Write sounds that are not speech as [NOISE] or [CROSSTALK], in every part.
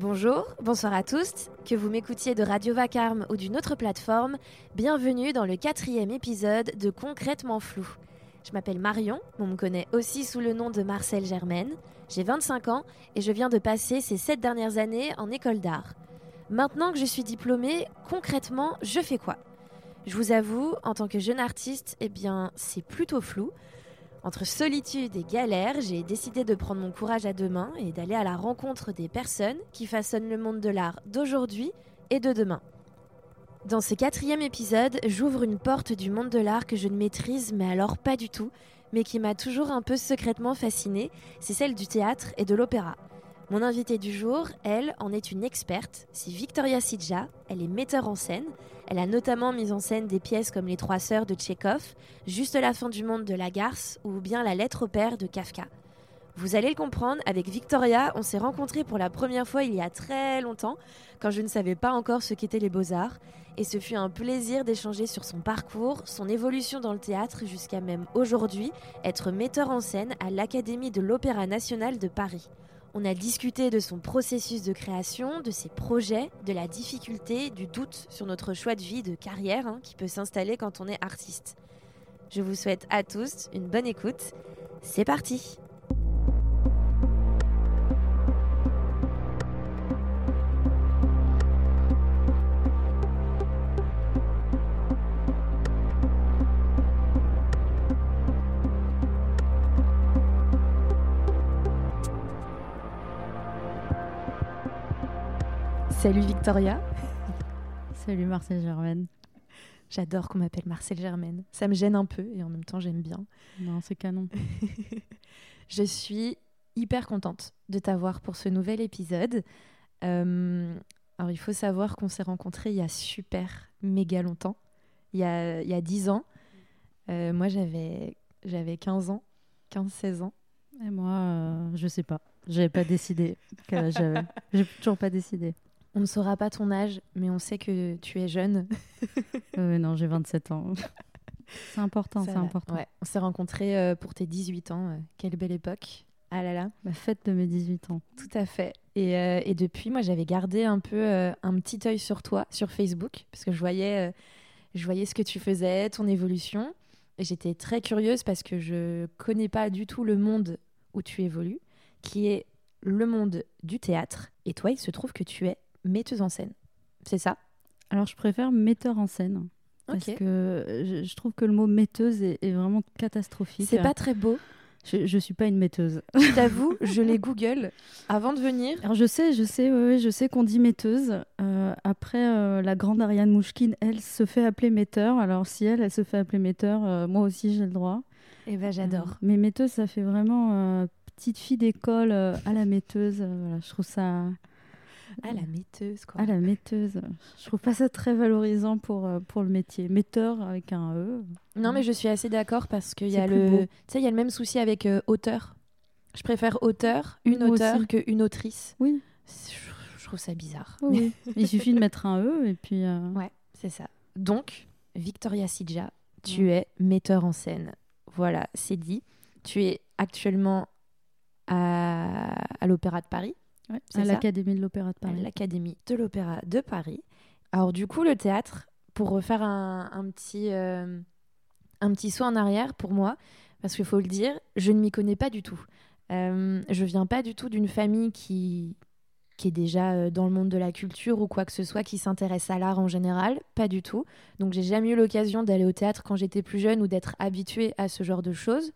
Bonjour, bonsoir à tous, que vous m'écoutiez de Radio Vacarme ou d'une autre plateforme, bienvenue dans le quatrième épisode de Concrètement Flou. Je m'appelle Marion, on me connaît aussi sous le nom de Marcel Germaine, j'ai 25 ans et je viens de passer ces 7 dernières années en école d'art. Maintenant que je suis diplômée, concrètement, je fais quoi? Je vous avoue, en tant que jeune artiste, eh bien, c'est plutôt flou. Entre solitude et galère, j'ai décidé de prendre mon courage à deux mains et d'aller à la rencontre des personnes qui façonnent le monde de l'art d'aujourd'hui et de demain. Dans ce quatrième épisode, j'ouvre une porte du monde de l'art que je ne maîtrise, mais alors pas du tout, mais qui m'a toujours un peu secrètement fascinée, c'est celle du théâtre et de l'opéra. Mon invitée du jour, elle, en est une experte. C'est Victoria Sidja. Elle est metteur en scène. Elle a notamment mis en scène des pièces comme Les Trois Sœurs de Tchekhov, Juste la fin du monde de Lagarce ou bien La lettre au père de Kafka. Vous allez le comprendre, avec Victoria, on s'est rencontrés pour la première fois il y a très longtemps, quand je ne savais pas encore ce qu'étaient les beaux-arts, et ce fut un plaisir d'échanger sur son parcours, son évolution dans le théâtre, jusqu'à même aujourd'hui être metteur en scène à l'Académie de l'Opéra national de Paris. On a discuté de son processus de création, de ses projets, de la difficulté, du doute sur notre choix de vie, de carrière hein, qui peut s'installer quand on est artiste. Je vous souhaite à tous une bonne écoute. C'est parti Salut Victoria. Salut Marcel Germaine. J'adore qu'on m'appelle Marcel Germaine. Ça me gêne un peu et en même temps j'aime bien. Non, c'est canon. [LAUGHS] je suis hyper contente de t'avoir pour ce nouvel épisode. Euh, alors il faut savoir qu'on s'est rencontrés il y a super méga longtemps. Il y a, il y a 10 ans. Euh, moi j'avais, j'avais 15 ans, 15-16 ans. Et moi, euh, je sais pas. J'avais pas décidé. [LAUGHS] J'ai toujours pas décidé. On ne saura pas ton âge, mais on sait que tu es jeune. [LAUGHS] euh, non, j'ai 27 ans. [LAUGHS] c'est important, c'est important. Ouais. On s'est rencontrés euh, pour tes 18 ans. Euh, quelle belle époque. Ah là là. La fête de mes 18 ans. Tout à fait. Et, euh, et depuis, moi, j'avais gardé un peu un petit œil sur toi, sur Facebook, parce que je voyais, je voyais ce que tu faisais, ton évolution. Et j'étais très curieuse parce que je connais pas du tout le monde où tu évolues, qui est le monde du théâtre. Et toi, il se trouve que tu es metteuse en scène. C'est ça? Alors, je préfère metteur en scène. Parce que je, trouve que le mot metteuse est, vraiment catastrophique. C'est pas très beau. Je, ne suis pas une metteuse. Je t'avoue, je les Google avant de venir. Alors je sais, je sais, ouais, je sais qu'on dit metteuse. Euh, après, euh, la grande Ariane Mouchkine, elle se fait appeler metteur. Alors si elle, elle se fait appeler metteur, euh, moi aussi j'ai le droit. Et eh ben j'adore. mais metteuse, ça fait vraiment petite fille d'école à la metteuse. voilà, je trouve ça. Ah, la metteuse, quoi. Ah, la metteuse. Je trouve pas ça très valorisant pour, euh, pour le métier. Metteur avec un E. Non, mais je suis assez d'accord parce qu'il y, a le... y a le même souci avec euh, auteur. Je préfère auteur, une auteur, qu'une autrice. Oui. Je, trouve ça bizarre. Oui. [LAUGHS] Il suffit de mettre un E et puis. Euh, ouais, c'est ça. Donc, Victoria Sidja, tu es metteur en scène. Voilà, c'est dit. Tu es actuellement à, à l'Opéra de Paris à l'Académie de l'Opéra de Paris. L'Académie de l'Opéra de Paris. Alors du coup, le théâtre, pour refaire un, petit, euh, un petit saut en arrière pour moi, parce qu'il faut le dire, je ne m'y connais pas du tout. Euh, je viens pas du tout d'une famille qui, qui est déjà euh, dans le monde de la culture ou quoi que ce soit, qui s'intéresse à l'art en général, pas du tout. Donc j'ai jamais eu l'occasion d'aller au théâtre quand j'étais plus jeune ou d'être habituée à ce genre de choses.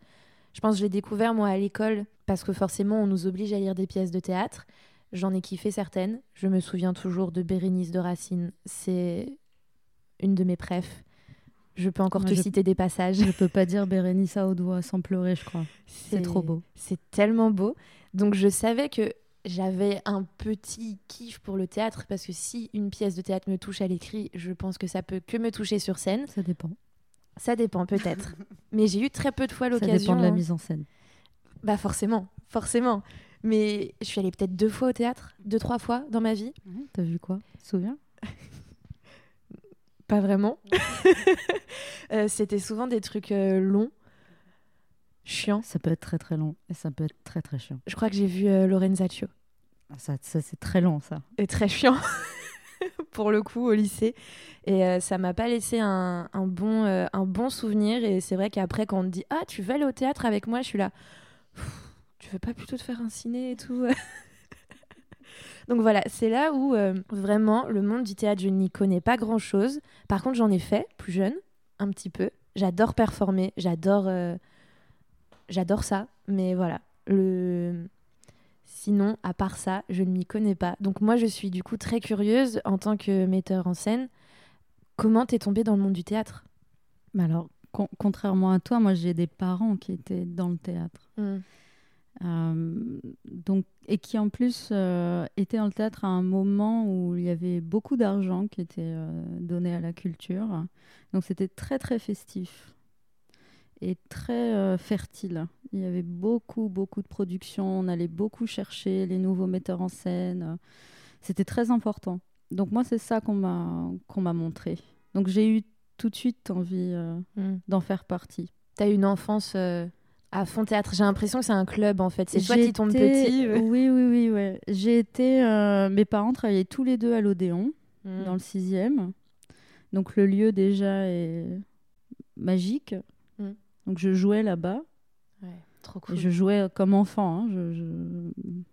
Je pense que je l'ai découvert moi à l'école parce que forcément on nous oblige à lire des pièces de théâtre. J'en ai kiffé certaines. Je me souviens toujours de Bérénice de Racine. C'est une de mes préfs. Je peux encore te citer des passages. Je peux pas dire Bérénice à haut doigt sans pleurer, je crois. C'est trop beau. C'est tellement beau. Donc je savais que j'avais un petit kiff pour le théâtre parce que si une pièce de théâtre me touche à l'écrit, je pense que ça peut que me toucher sur scène. Ça dépend. Ça dépend peut-être. [LAUGHS] Mais j'ai eu très peu de fois l'occasion. Ça dépend de la mise en scène. Bah forcément, forcément. Mais je suis allée peut-être deux fois au théâtre, deux, trois fois dans ma vie. T'as vu quoi? Tu te souviens? Pas vraiment. [LAUGHS] Euh, c'était souvent des trucs euh, longs, chiants. Ça peut être très très long et ça peut être très très chiant. Je crois que j'ai vu euh, Lorenzaccio. Ça, ça c'est très long, ça. Et très chiant, [LAUGHS] pour le coup, au lycée. Et euh, ça m'a pas laissé un, un bon, un bon souvenir. Et c'est vrai qu'après, quand on me dit Ah, tu veux aller au théâtre avec moi? Je suis là. Tu veux pas plutôt te faire un ciné et tout [LAUGHS] Donc voilà, c'est là où euh, vraiment le monde du théâtre, je n'y connais pas grand chose. Par contre, j'en ai fait plus jeune, un petit peu. J'adore performer, j'adore, euh, j'adore ça. Mais voilà, le sinon, à part ça, je ne m'y connais pas. Donc moi, je suis du coup très curieuse en tant que metteur en scène. Comment t'es tombée dans le monde du théâtre? Alors, con- contrairement à toi, moi, j'ai des parents qui étaient dans le théâtre. Euh, donc, et qui en plus euh, étaient dans le théâtre à un moment où il y avait beaucoup d'argent qui était euh, donné à la culture. Donc c'était très très festif et très euh, fertile. Il y avait beaucoup beaucoup de productions, on allait beaucoup chercher les nouveaux metteurs en scène. C'était très important. Donc moi c'est ça qu'on m'a qu'on m'a montré. Donc j'ai eu tout de suite envie Mm. d'en faire partie. T'as une enfance à fond théâtre. J'ai l'impression que c'est un club en fait. C'est toi qui tombes été- petit. euh. Oui, oui, oui. Ouais. J'ai été. euh, mes parents travaillaient tous les deux à l'Odéon, Mm. dans le sixième. Donc le lieu déjà est magique. Mm. Donc je jouais là-bas. Ouais, trop Et cool. je jouais comme enfant. hein. Je, je-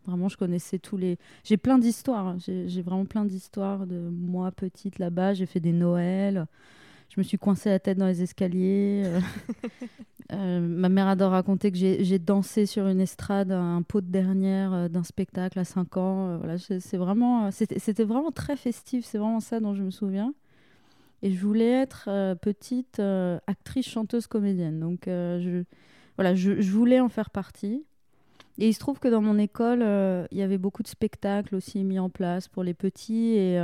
Vraiment, je connaissais tous les. J'ai plein d'histoires. hein. J'ai vraiment plein d'histoires de moi petite là-bas. J'ai fait des Noëls. Je me suis coincée la tête dans les escaliers. euh. [LAUGHS] Euh, ma mère adore raconter que j'ai dansé sur une estrade, un pot de dernière euh, d'un spectacle à 5 ans. Euh, voilà, c'est vraiment, c'était vraiment très festif. C'est vraiment ça dont je me souviens. Et je voulais être petite actrice, chanteuse, comédienne. Donc, je, voilà, je, je voulais en faire partie. Et il se trouve que dans mon école, il y avait beaucoup de spectacles aussi mis en place pour les petits. Et,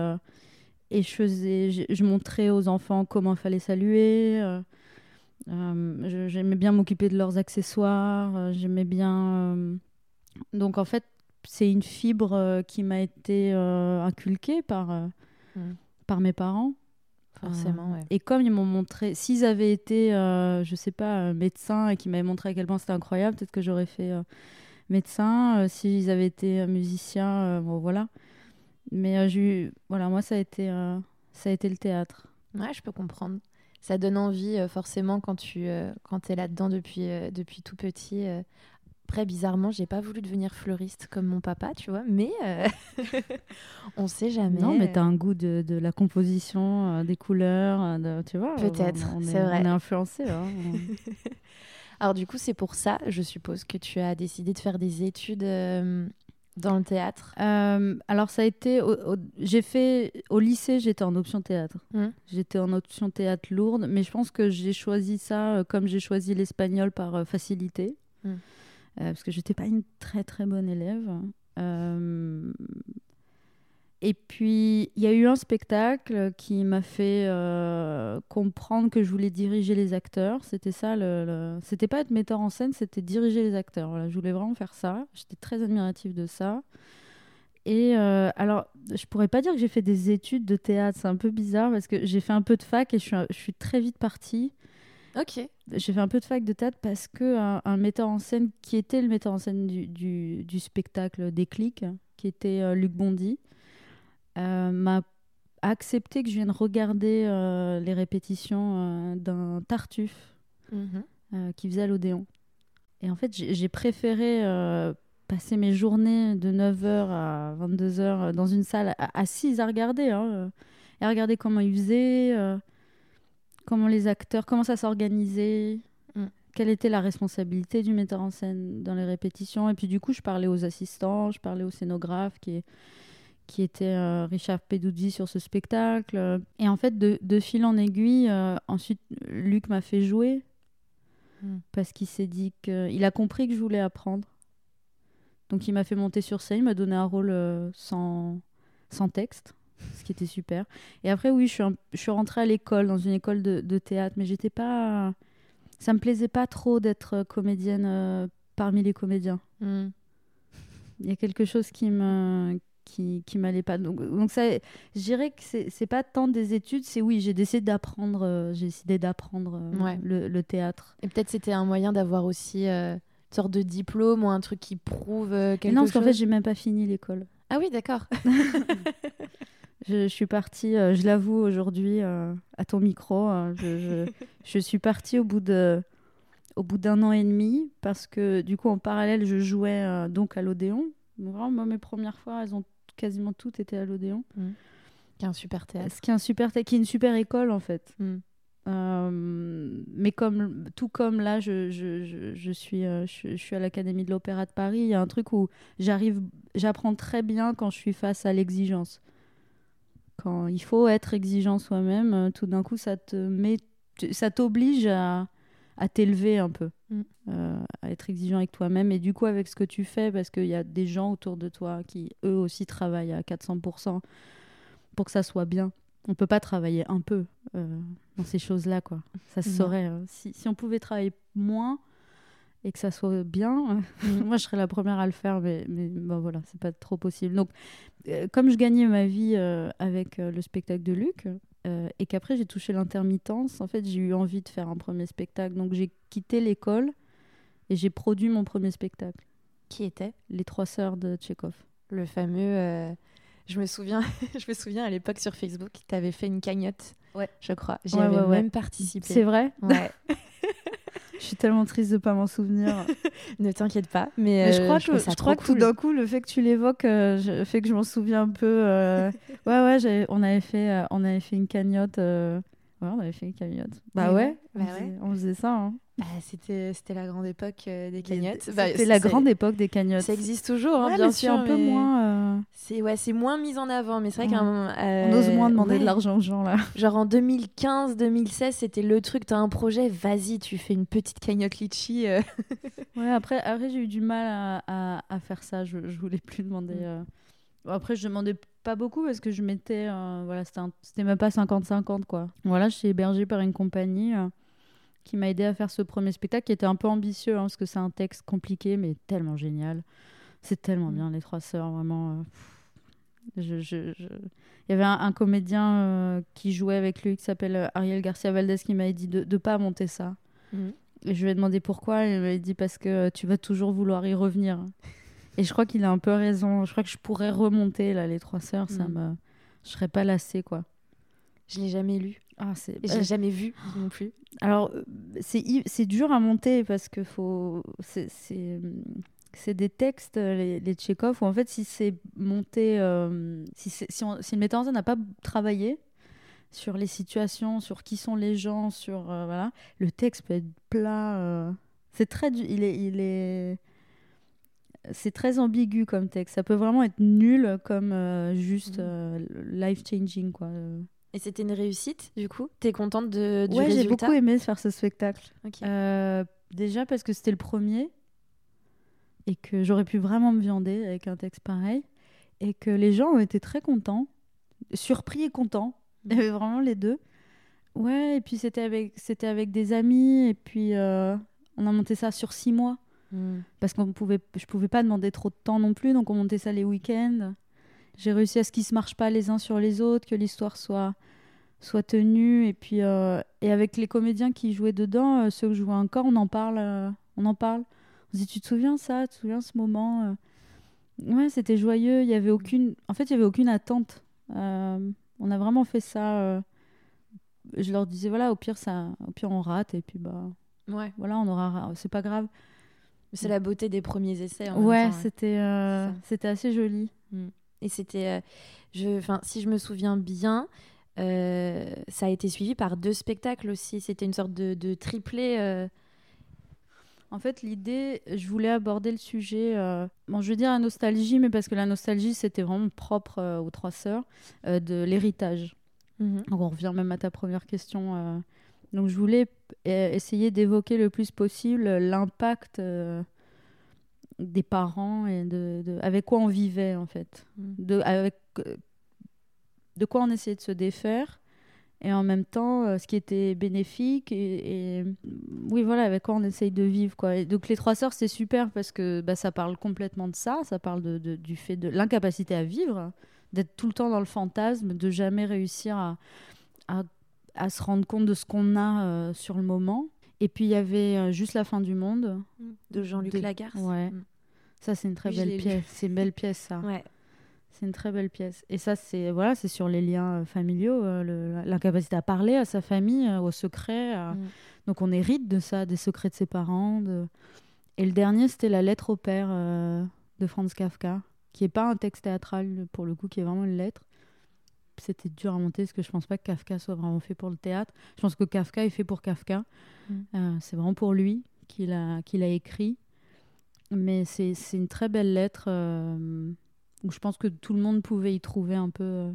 et je, faisais, je, je montrais aux enfants comment il fallait saluer. euh, euh, J'aimais bien m'occuper de leurs accessoires. euh, J'aimais bien. Donc, en fait, c'est une fibre qui m'a été inculquée par, euh, Mm. par mes parents. Forcément, ouais. Et comme ils m'ont montré, s'ils avaient été, je sais pas, médecins et qu'ils m'avaient montré à quel point c'était incroyable, peut-être que j'aurais fait médecin. S'ils avaient été musiciens, bon voilà. Mais euh, eu- voilà, moi ça a été, euh, ça a été le théâtre. Ouais, je peux comprendre. Ça donne envie, euh, forcément, quand tu quand es là-dedans depuis, depuis tout petit. Après, bizarrement, j'ai pas voulu devenir fleuriste comme mon papa, tu vois, mais euh, [LAUGHS] on sait jamais. non, mais t'as un goût de, de la composition, euh, des couleurs, de- tu vois. Peut-être, c'est est, vrai. On est influencé. hein. [LAUGHS] Alors, du coup, c'est pour ça, je suppose, que tu as décidé de faire des études euh, dans le théâtre. Euh, alors ça a été, j'ai fait au lycée, j'étais en option théâtre. Mm. J'étais en option théâtre lourde, mais je pense que j'ai choisi ça euh, comme j'ai choisi l'espagnol par euh, facilité, Mm. Euh, parce que j'étais pas une très très bonne élève. Euh, Et puis il y a eu un spectacle qui m'a fait euh, comprendre que je voulais diriger les acteurs. C'était ça, le, le- c'était pas être metteur en scène, c'était diriger les acteurs. Voilà, je voulais vraiment faire ça. J'étais très admirative de ça. Et euh, alors, je pourrais pas dire que j'ai fait des études de théâtre, c'est un peu bizarre parce que j'ai fait un peu de fac et je suis, je suis très vite partie. Ok. J'ai fait un peu de fac de théâtre parce que un, un metteur en scène qui était le metteur en scène du, du, du spectacle Déclic, qui était euh, Luc Bondy, m'a accepté que je vienne regarder euh, les répétitions euh, d'un Tartuffe Mhm. euh, qui faisait à l'Odéon. Et en fait, j'ai préféré euh, passer mes journées de 9h à 22h dans une salle assise à regarder, hein, euh, et à regarder comment ils faisaient, euh, comment les acteurs, comment ça s'organisait, Mm. quelle était la responsabilité du metteur en scène dans les répétitions. Et puis du coup, je parlais aux assistants, je parlais au scénographe qui, qui était euh, Richard Peduzzi sur ce spectacle. Et en fait, de, de fil en aiguille, euh, ensuite, Luc m'a fait jouer Mm. parce qu'il s'est dit que il a compris que je voulais apprendre. Donc il m'a fait monter sur scène, il m'a donné un rôle euh, sans, sans texte, ce qui était super. Et après oui, je suis, un- je suis rentrée à l'école, dans une école de, de théâtre, mais j'étais pas, ça me plaisait pas trop d'être comédienne parmi les comédiens. Mm. Il y a quelque chose qui me qui, qui m'allait pas. Donc, donc ça, je dirais que c'est c'est pas tant des études, c'est oui, j'ai décidé d'apprendre, euh, j'ai décidé d'apprendre euh, Ouais. le, le théâtre. Et peut-être c'était un moyen d'avoir aussi euh, une sorte de diplôme ou un truc qui prouve quelque non, parce qu'en chose. fait, j'ai même pas fini l'école. Ah oui, d'accord. [LAUGHS] [LAUGHS] je, je suis partie, je l'avoue aujourd'hui à ton micro, je, je- [LAUGHS] je suis partie au bout de au bout d'un an et demi parce que du coup en parallèle je jouais euh, donc à l'Odéon. Vraiment, mes premières fois, elles ont quasiment toutes été à l'Odéon. Qui est un super théâtre. Ce qui est un super, qui est une super école en fait. Mm. Euh, mais comme tout comme là, je, je, je, je suis, euh, je, suis à l'Académie de l'Opéra de Paris. Il y a un truc où j'arrive, j'apprends très bien quand je suis face à l'exigence. Quand il faut être exigeant soi-même, euh, tout d'un coup, ça te met, ça t'oblige à, à t'élever un peu, Mm. euh, à être exigeant avec toi-même et du coup avec ce que tu fais, parce qu'il y a des gens autour de toi qui eux aussi travaillent à 400% pour que ça soit bien. On peut pas travailler un peu euh, dans ces choses-là, quoi. Ça se Non. saurait. hein. Si, si on pouvait travailler moins et que ça soit bien, euh, [LAUGHS] moi je serais la première à le faire, mais, mais bon, voilà, c'est pas trop possible. Donc, euh, comme je gagnais ma vie euh, avec euh, le spectacle de Luc, euh, et qu'après j'ai touché l'intermittence, en fait j'ai eu envie de faire un premier spectacle. Donc j'ai quitté l'école et j'ai produit mon premier spectacle, Qui était? Les Trois Sœurs de Tchekhov. le fameux. euh, Je me souviens, [LAUGHS] je me souviens à l'époque sur Facebook, tu avais fait une cagnotte. Ouais. Je crois. J'y Ouais, avais ouais, même participé. C'est vrai? Ouais. [LAUGHS] Je suis tellement triste de pas m'en souvenir. [LAUGHS] ne t'inquiète pas. Mais, Mais je euh, crois que, je crois que tout d'un coup, le fait que tu l'évoques euh, fait que je m'en souviens un peu. euh, [LAUGHS] ouais, ouais, on, avait fait, euh, on avait fait une cagnotte. Ouais, on avait fait une cagnotte. Bah Ouais, ouais, ouais. on, Bah faisait, ouais. on faisait ça. hein. Bah, c'était, c'était la grande époque euh, des cagnottes. C'était Bah, la c'est- grande époque des cagnottes. Ça existe toujours, hein, Ouais, bien sûr. un peu mais moins. euh, C'est, ouais, c'est moins mis en avant, mais c'est vrai Ouais. On ose moins demander ouais. de l'argent aux gens là. Genre en 2015-2016, c'était le truc, t'as un projet, vas-y, tu fais une petite cagnotte litchi. euh. [LAUGHS] Ouais, après, après j'ai eu du mal à, à- à faire ça. Je, je voulais plus demander. Mm. euh. Après, je demandais pas beaucoup parce que je mettais. euh, voilà, c'était un- c'était même pas 50-50 quoi. Voilà, je suis hébergée par une compagnie euh, qui m'a aidé à faire ce premier spectacle qui était un peu ambitieux hein, parce que c'est un texte compliqué mais tellement génial. C'est tellement Mm. bien, les trois sœurs, vraiment. euh, pff. je, je- je- Il y avait un, un comédien euh, qui jouait avec lui qui s'appelle euh, Ariel Garcia Valdez qui m'avait dit de ne pas monter ça. Et je lui ai demandé pourquoi, et il m'avait dit parce que tu vas toujours vouloir y revenir. Et je crois qu'il a un peu raison. Je crois que je pourrais remonter là les trois sœurs, ça Mm. me, je serais pas lassée quoi. Je l'ai jamais lu. Ah c'est. L'ai jamais vu non plus. Alors euh, c'est c'est dur à monter parce que faut c'est c'est c'est des textes euh, les, les Tchekhov où en fait si c'est monté euh, si c'est- si, on- si le metteur en scène n'a pas travaillé sur les situations, sur qui sont les gens, sur euh, voilà, le texte peut être plat. euh, c'est très il est il est c'est très ambigu comme texte. Ça peut vraiment être nul comme juste Mhm. life changing quoi. Et c'était une réussite, du coup? T'es contente de, du Ouais, j'ai beaucoup aimé faire ce spectacle. Ok. Euh, déjà parce que c'était le premier et que j'aurais pu vraiment me viander avec un texte pareil et que les gens ont été très contents, surpris et contents. Il y avait vraiment les deux. Ouais, et puis c'était avec, c'était avec des amis et puis euh, on a monté ça sur six mois Mm. parce qu'on pouvait, je pouvais pas demander trop de temps non plus, donc on montait ça les week-ends. J'ai réussi à ce qu'ils se marchent pas les uns sur les autres, que l'histoire soit soit tenue et puis euh, et avec les comédiens qui jouaient dedans, euh, ceux que jouaient encore, on en parle, euh, on en parle. On se dit tu te souviens ça, tu te souviens ce moment Ouais, c'était joyeux. Il y avait aucune, en fait, il y avait aucune attente. On a vraiment fait ça. Je leur disais voilà, au pire ça, au pire on rate et puis bah Ouais. voilà, on aura, ra- c'est pas grave. C'est la beauté des premiers essais. en Ouais, hein. c'était euh, c'était assez joli. Et c'était, euh, enfin, si je me souviens bien, euh, ça a été suivi par deux spectacles aussi. C'était une sorte de, de triplé. euh, En fait, l'idée, je voulais aborder le sujet, euh, bon, je veux dire la nostalgie, mais parce que la nostalgie, c'était vraiment propre aux trois sœurs, de l'héritage. Donc on revient même à ta première question. Donc je voulais essayer d'évoquer le plus possible l'impact des parents et de, de- avec quoi on vivait en fait. Mm. De, avec, de quoi on essayait de se défaire et en même temps euh, ce qui était bénéfique et, et, oui voilà avec quoi on essaye de vivre quoi. Et donc les trois sœurs c'est super parce que bah, ça parle complètement de ça, ça parle de, de- du fait de l'incapacité à vivre, d'être tout le temps dans le fantasme, de jamais réussir à, à, à se rendre compte de ce qu'on a euh, sur le moment. Et puis il y avait euh, juste la fin du monde. de Jean-Luc Lagarce. Ouais. Mm. Ça c'est une très Oui, belle pièce, c'est une belle pièce ça. Ouais. C'est une très belle pièce. Et ça, c'est voilà, c'est sur les liens euh, familiaux, euh, l'incapacité à parler à sa famille, euh, aux secrets. Mm. Donc on hérite de ça, des secrets de ses parents. Et le dernier, c'était la lettre au père de Franz Kafka, qui est pas un texte théâtral pour le coup, qui est vraiment une lettre. C'était dur à monter parce que je pense pas que Kafka soit vraiment fait pour le théâtre. Je pense que Kafka est fait pour Kafka. Mm. c'est vraiment pour lui qu'il a, qu'il a écrit. Mais c'est une très belle lettre où je pense que tout le monde pouvait y trouver un peu, euh,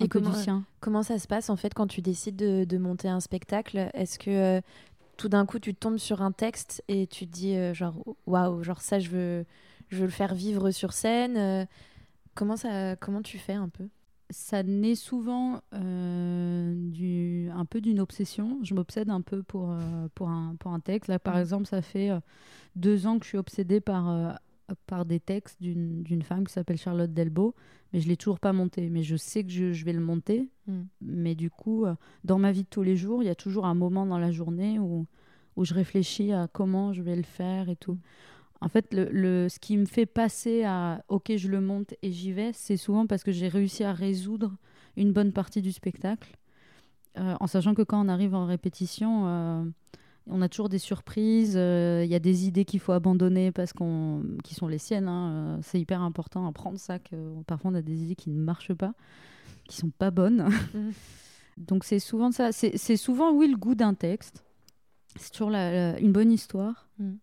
un Et comment, du sien. Comment ça se passe en fait quand tu décides de, de monter un spectacle? Est-ce que euh, tout d'un coup tu tombes sur un texte et tu te dis euh, genre waouh, genre ça je veux, je veux le faire vivre sur scène Comment ça, comment tu fais un peu? Ça naît souvent du, un peu d'une obsession. Je m'obsède un peu pour, pour, un, pour un texte. Là, par mmh. exemple, ça fait deux ans que je suis obsédée par par des textes d'une femme qui s'appelle Charlotte Delbo, mais je l'ai toujours pas monté. Mais je sais que je, je vais le monter. Hmm. Mais du coup, euh, dans ma vie de tous les jours, il y a toujours un moment dans la journée où, où je réfléchis à comment je vais le faire et tout. Hmm. En fait, le, le, ce qui me fait passer à OK, je le monte et j'y vais, c'est souvent parce que j'ai réussi à résoudre une bonne partie du spectacle. Euh, en sachant que quand on arrive en répétition, euh, on a toujours des surprises, euh, il y a des idées qu'il faut abandonner parce qu'on, qui sont les siennes. Hein, c'est hyper important à prendre ça. Que, parfois, on a des idées qui ne marchent pas, qui sont pas bonnes. [LAUGHS] [LAUGHS] Donc, c'est souvent ça. C'est, souvent, oui, le goût d'un texte. C'est toujours une bonne histoire. Mm.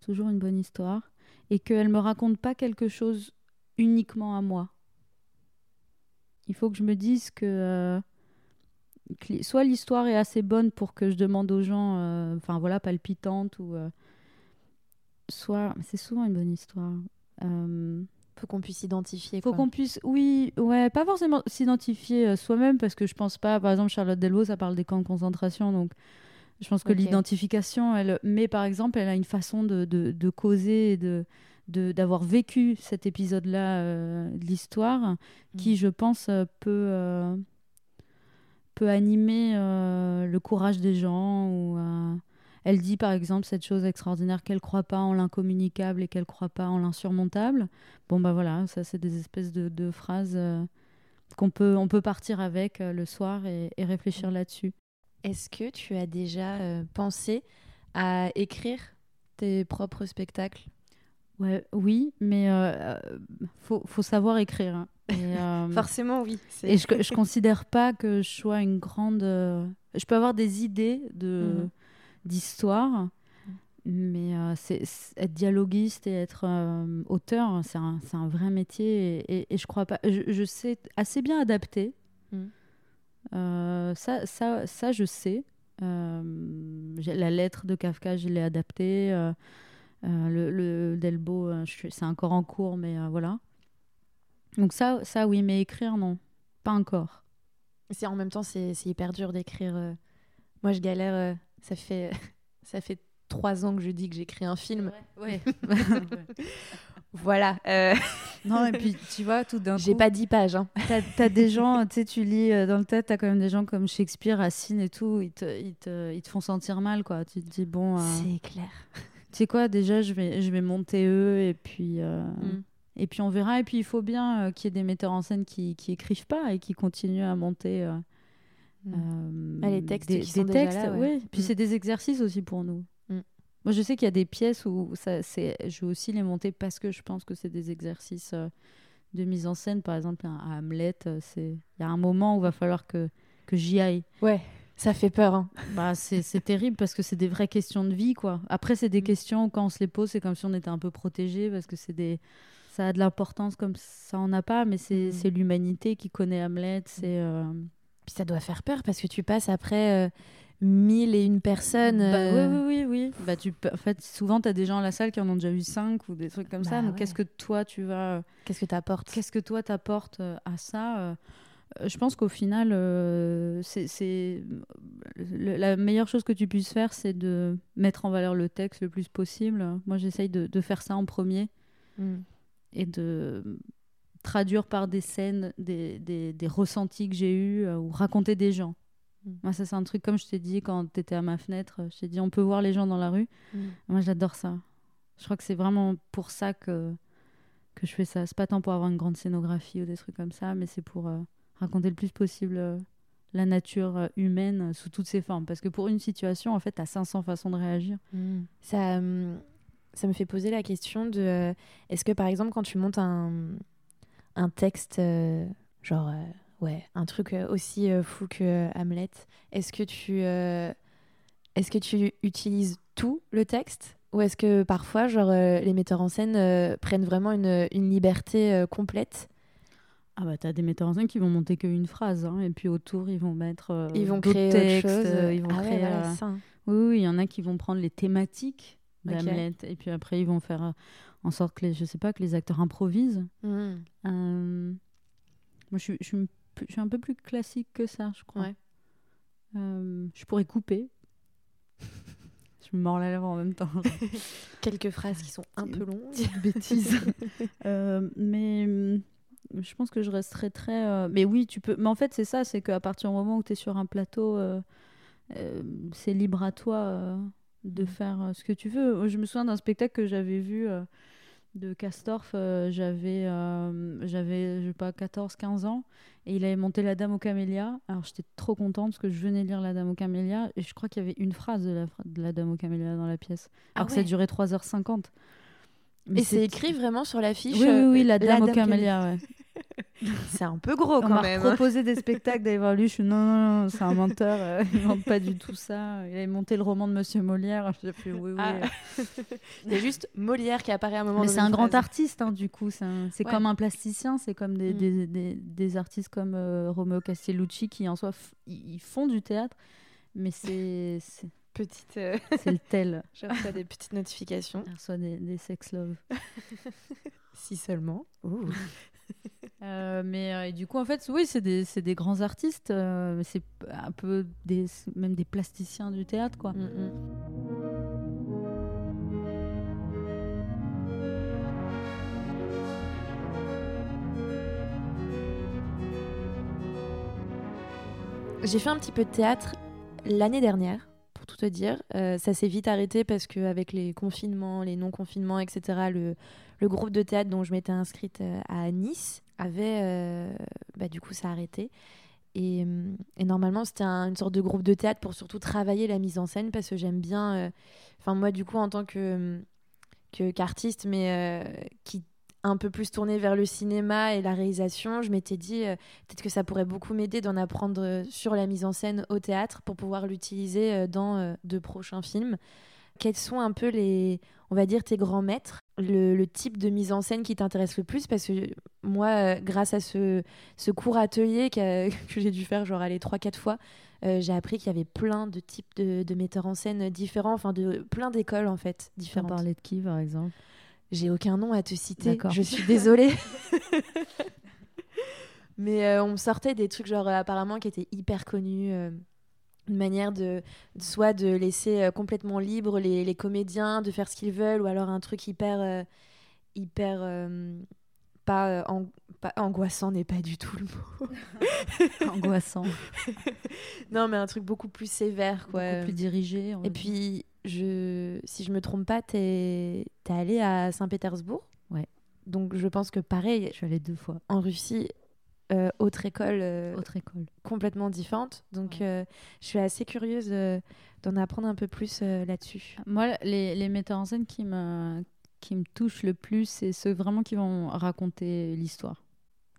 Toujours une bonne histoire. Et qu'elle me raconte pas quelque chose uniquement à moi. Il faut que je me dise que. Euh, soit l'histoire est assez bonne pour que je demande aux gens, euh, enfin voilà, palpitante, ou euh, soit c'est souvent une bonne histoire. Faut qu'on puisse s'identifier. Faut qu'on puisse, oui, ouais, pas forcément s'identifier soi-même parce que je pense pas, par exemple, Charlotte Delvaux, ça parle des camps de concentration, donc je pense que l'identification, elle, mais par exemple, elle a une façon de, de, de causer et de d'avoir vécu cet épisode-là de l'histoire, qui, mm. je pense, peut peut animer euh, le courage des gens. Ou, euh, elle dit par exemple cette chose extraordinaire qu'elle croit pas en l'incommunicable et qu'elle croit pas en l'insurmontable. Bon bah voilà, ça c'est des espèces de, phrases euh, qu'on peut, on peut partir avec le soir et, réfléchir là-dessus. Est-ce que tu as déjà pensé à écrire tes propres spectacles? Ouais, oui, mais faut, faut, savoir écrire. Hein. [LAUGHS] Euh, Forcément, oui. Et je, je [LAUGHS] considère pas que je sois une grande. Euh, je peux avoir des idées de mhm. d'histoire, mais euh, c'est être dialoguiste et être auteur, c'est un, un, vrai métier. Et, et, je crois pas. Je, sais assez bien adapter. Mhm. ça, ça, ça, je sais. la lettre de Kafka, je l'ai adaptée. le, le Delbo, c'est encore en cours, mais voilà. Donc ça, ça oui, mais écrire, non. Pas encore. C'est en même temps, c'est hyper dur d'écrire. Euh. Moi, je galère. Euh, ça fait [LAUGHS] ça fait trois ans que je dis que j'écris un film. Ouais. [LAUGHS] voilà. Euh. [LAUGHS] Non, et puis tu vois, tout d'un coup. J'ai pas dix pages. Hein. T'as as des [LAUGHS] gens, tu sais, tu lis dans le tête, t'as quand même des gens comme Shakespeare, Racine et tout, ils te, ils te, ils te font sentir mal, quoi. Tu te dis, bon. C'est clair. Tu sais quoi, déjà, je vais, je vais monter eux, et puis. Mm. Et puis on verra. Et puis il faut bien euh, qu'il y ait des metteurs en scène qui, qui écrivent pas et qui continuent à monter euh, mm. euh, les textes. Des, qui textes, oui. Puis mm. c'est des exercices aussi pour nous. Mm. Moi je sais qu'il y a des pièces où ça, je vais aussi les monter parce que je pense que c'est des exercices de mise en scène. Par exemple, à Hamlet, il y a un moment où il va falloir que, que j'y aille. Ouais. Ça fait peur. Hein. [LAUGHS] Bah, c'est terrible parce que c'est des vraies questions de vie. quoi. Après, c'est des questions, quand on se les pose, c'est comme si on était un peu protégé parce que c'est des, ça a de l'importance comme ça en a pas, mais c'est mm. l'humanité qui connaît Hamlet. C'est euh, puis ça doit faire peur parce que tu passes après euh, mille et une personnes. Bah, euh. oui, oui, oui, Bah, tu en fait, souvent, tu as des gens à la salle qui en ont déjà vu cinq ou des trucs comme ça. Bah Donc, qu'est-ce que toi, tu vas. Qu'est-ce que tu apportes Qu'est-ce que toi, t'apportes à ça je pense qu'au final, c'est la meilleure chose que tu puisses faire, c'est de mettre en valeur le texte le plus possible. Moi, j'essaye de, de, faire ça en premier. Mm et de traduire par des scènes des, des, des ressentis que j'ai eus euh, ou raconter des gens. Mm. Moi, ça, c'est un truc, comme je t'ai dit quand tu étais à ma fenêtre, je t'ai dit, on peut voir les gens dans la rue. Mm. Moi, j'adore ça. Je crois que c'est vraiment pour ça que, que je fais ça. C'est pas tant pour avoir une grande scénographie ou des trucs comme ça, mais c'est pour euh, raconter le plus possible euh, la nature euh, humaine sous toutes ses formes. Parce que pour une situation, en fait, t'as 500 façons de réagir. Mm. Ça, hum, ça me fait poser la question de euh, est-ce que par exemple quand tu montes un, un texte euh, genre euh, ouais un truc euh, aussi euh, fou que euh, Hamlet est-ce que tu est-ce que tu utilises tout le texte? Ou est-ce que parfois genre les metteurs en scène prennent vraiment une, une liberté complète? Ah bah t'as des metteurs en scène qui vont monter qu'une phrase, hein, et puis autour ils vont mettre euh, ils vont créer textes, autre chose euh, ils vont Ah ouais, créer, voilà, euh, ça, hein. Oui, oui, il y en a qui vont prendre les thématiques d'Hamlet, et puis après ils vont faire en sorte que les, je sais pas, que les acteurs improvisent. Mm. Euh, Moi, je suis, je, suis un je suis un peu plus classique que ça, je crois. Ouais. Euh, je pourrais couper. [LAUGHS] je me mords la lèvre en même temps. [LAUGHS] quelques phrases qui sont un peu longues Petite bêtise. [LAUGHS] Euh, mais hum, je pense que je resterai très. euh, Mais oui, tu peux. Mais en fait, c'est ça c'est qu'à partir du moment où tu es sur un plateau, c'est libre à toi de Mhm. faire ce que tu veux. Je me souviens d'un spectacle que j'avais vu. Euh, de Castorf, euh, j'avais, euh, j'avais, je sais pas, 14-15 ans, et il avait monté La Dame aux Camélias. Alors j'étais trop contente parce que je venais lire La Dame aux Camélias, et je crois qu'il y avait une phrase de la, de la Dame aux Camélias dans la pièce. Ah Alors que ça durait 3h50. Mais et c'est écrit vraiment sur l'affiche Oui, oui, euh, oui, La La Dame aux Dame Camélias, ouais. C'est un peu gros On quand m'a même proposé des [LAUGHS] spectacles d'aller voir lui. Je suis non, non, non, c'est un menteur. euh, il invente pas du tout ça. Il avait monté le roman de Monsieur Molière. J'ai fait oui, oui. Ah. euh. [LAUGHS] Il y a juste Molière qui apparaît à un moment. Mais c'est un grand artiste, hein, du coup. C'est Ouais. comme un plasticien. C'est comme des, Mm. des, des, des artistes comme euh, Romeo Castellucci qui, en soi, ils font du théâtre. Mais c'est Petite. euh, c'est le tel. [LAUGHS] Je reçois des petites notifications. Il reçoit des, des sex love. Si seulement. [LAUGHS] Euh, mais euh, du coup, en fait, oui, c'est des, des grands artistes. euh, c'est un peu des, même des plasticiens du théâtre, quoi. Mm, mm. J'ai fait un petit peu de théâtre l'année dernière, te dire. Euh, ça s'est vite arrêté parce qu'avec les confinements, les non-confinements, etc., le, groupe de théâtre dont je m'étais inscrite euh, à Nice avait, euh, bah, du coup, ça a arrêté. Et, normalement, c'était un- une sorte de groupe de théâtre pour surtout travailler la mise en scène parce que j'aime bien. Enfin, moi, du coup, en tant que qu'artiste, mais qui un peu plus tourné vers le cinéma et la réalisation, je m'étais dit euh, peut-être que ça pourrait beaucoup m'aider d'en apprendre euh, sur la mise en scène au théâtre pour pouvoir l'utiliser euh, dans de prochains films. Quels sont un peu les, on va dire, tes grands maîtres, le, le type de mise en scène qui t'intéresse le plus? Parce que moi, grâce à ce, ce court atelier [LAUGHS] que j'ai dû faire genre aller 3-4 fois, euh, j'ai appris qu'il y avait plein de types de, de metteurs en scène différents, enfin de plein d'écoles en fait On différentes. parlait de qui, par exemple? J'ai aucun nom à te citer, je suis désolée. [LAUGHS] Mais euh, on me sortait des trucs genre euh, apparemment qui étaient hyper connus. euh, une manière de soit de laisser complètement libre les, les comédiens de faire ce qu'ils veulent ou alors un truc hyper hyper pas, euh, an- pas angoissant n'est pas du tout le mot. [LAUGHS] Angoissant. [LAUGHS] non mais un truc beaucoup plus sévère quoi. Beaucoup plus dirigé. Et puis, je, si je me trompe pas, t'es es allé à Saint-Pétersbourg. Ouais. Donc, je pense que pareil, Je suis allée deux fois. en Russie, euh, autre école euh, Autre école. complètement différente. Donc, Ouais. euh, je suis assez curieuse d'en apprendre un peu plus là-dessus. Moi, les, les metteurs en scène qui me, qui me touchent le plus, c'est ceux vraiment qui vont raconter l'histoire,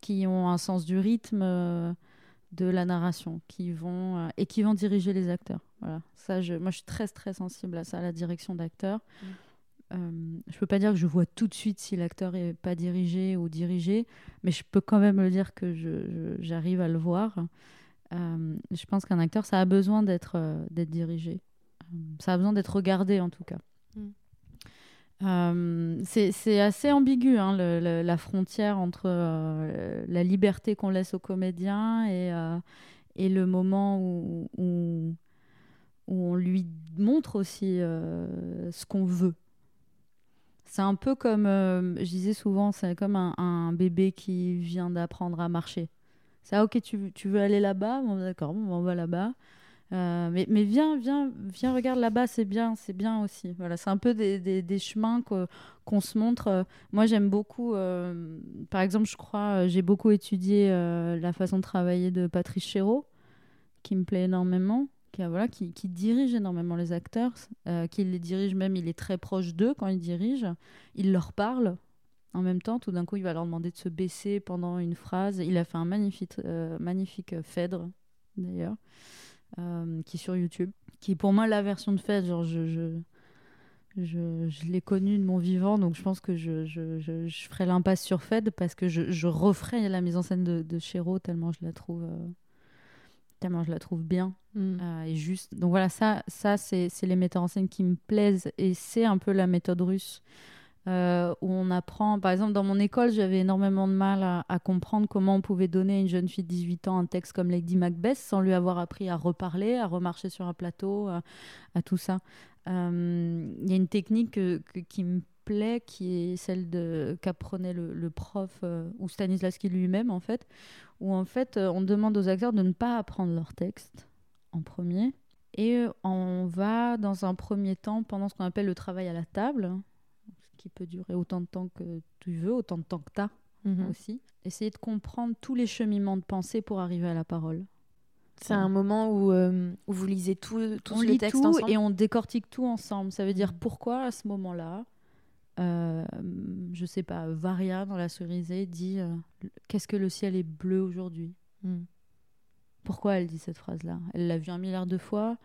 qui ont un sens du rythme, euh, de la narration, qui vont, euh, et qui vont diriger les acteurs. Voilà. Ça, je, moi, je suis très, très sensible à ça, à la direction d'acteurs. Mm. Euh, je peux pas dire que je vois tout de suite si l'acteur est pas dirigé ou dirigé, mais je peux quand même le dire que je- je- j'arrive à le voir. Euh, je pense qu'un acteur, ça a besoin d'être euh, d'être dirigé. Ça a besoin d'être regardé en tout cas. Euh, c'est assez ambigu hein, la frontière entre euh, la liberté qu'on laisse aux comédiens et, euh, le moment où, on lui montre aussi ce qu'on veut. C'est un peu comme, je disais souvent, c'est comme un, bébé qui vient d'apprendre à marcher. C'est ah, ok, tu, veux- aller là-bas? Bon, d'accord, on va là-bas. Euh, mais, viens, viens, viens, regarde là-bas, c'est bien, c'est bien aussi. Voilà, c'est un peu des, chemins qu'on se montre. Moi, j'aime beaucoup, euh, par exemple, je crois, j'ai beaucoup étudié la façon de travailler de Patrice Chéreau, qui me plaît énormément qui, voilà, qui, qui, dirige énormément les acteurs, euh, qui les dirige même, il est très proche d'eux quand il dirige, il leur parle en même temps, tout d'un coup il va leur demander de se baisser pendant une phrase, il a fait un magnifique, euh, magnifique Phèdre d'ailleurs, euh, qui est sur YouTube, qui est pour moi la version de Phèdre, genre je... je... Je, je l'ai connu de mon vivant, donc je pense que je, je, ferai l'impasse sur Fed parce que je, je referai la mise en scène de, de Chéreau tellement je la trouve euh, tellement je la trouve bien mm. euh, et juste. Donc voilà, ça, ça c'est les metteurs en scène qui me plaisent et c'est un peu la méthode russe. Euh, où on apprend, par exemple dans mon école, j'avais énormément de mal à, comprendre comment on pouvait donner à une jeune fille de 18 ans un texte comme Lady Macbeth sans lui avoir appris à reparler, à remarcher sur un plateau, à, à tout ça. Il euh, y a une technique que, que, qui me plaît, qui est celle qu'apprenait le, prof, euh, ou Stanislavski lui-même en fait, où en fait euh, on demande aux acteurs de ne pas apprendre leur texte en premier, et on va dans un premier temps, pendant ce qu'on appelle le travail à la table, qui peut durer autant de temps que tu veux, autant de temps que tu as mmh. aussi, essayer de comprendre tous les cheminements de pensée pour arriver à la parole. C'est un moment où, euh, où, vous lisez tout, tout on le lit texte tout ensemble et on décortique tout ensemble. Ça veut dire pourquoi à ce moment-là, euh, je sais pas, Varia dans la cerisée dit euh, Qu'est-ce que le ciel est bleu aujourd'hui? Mm. Pourquoi elle dit cette phrase-là? Elle l'a vu un milliard de fois.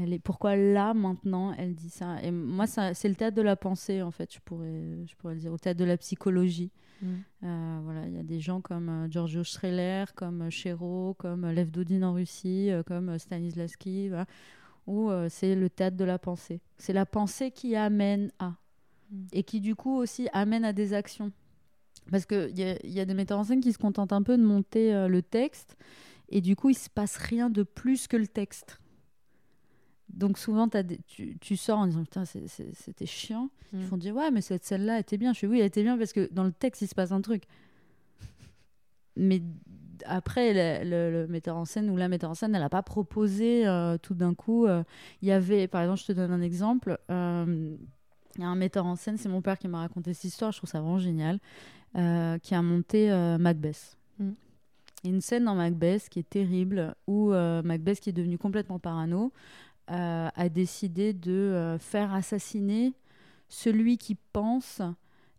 Elle est... Pourquoi là, maintenant, elle dit ça? Et moi, c'est le théâtre de la pensée, en fait, je pourrais, je pourrais le dire, au théâtre de la psychologie. Mm. Euh, voilà, il y a des gens comme euh, Giorgio Streller, comme Chéreau, comme Lev Dodin en Russie, euh, comme Stanislavski, voilà, où euh, c'est le théâtre de la pensée. C'est la pensée qui amène à et qui du coup aussi amène à des actions. Parce qu'il y, y, a des metteurs en scène qui se contentent un peu de monter euh, le texte et du coup il se passe rien de plus que le texte. Donc souvent as des, tu, tu, sors en disant putain c'était chiant. Mm. Ils font dire ouais mais cette scène-là était bien. Je fais oui elle était bien parce que dans le texte il se passe un truc. [LAUGHS] Mais après, le, le, le, metteur en scène ou la metteur en scène, elle n'a pas proposé euh, tout d'un coup. Euh, il y avait, par exemple, je te donne un exemple. Euh, il y a un metteur en scène, c'est mon père qui m'a raconté cette histoire, je trouve ça vraiment génial, qui a monté Macbeth. Mm. Une scène dans Macbeth qui est terrible, où euh, Macbeth, qui est devenu complètement parano, euh, a décidé de euh, faire assassiner celui qui pense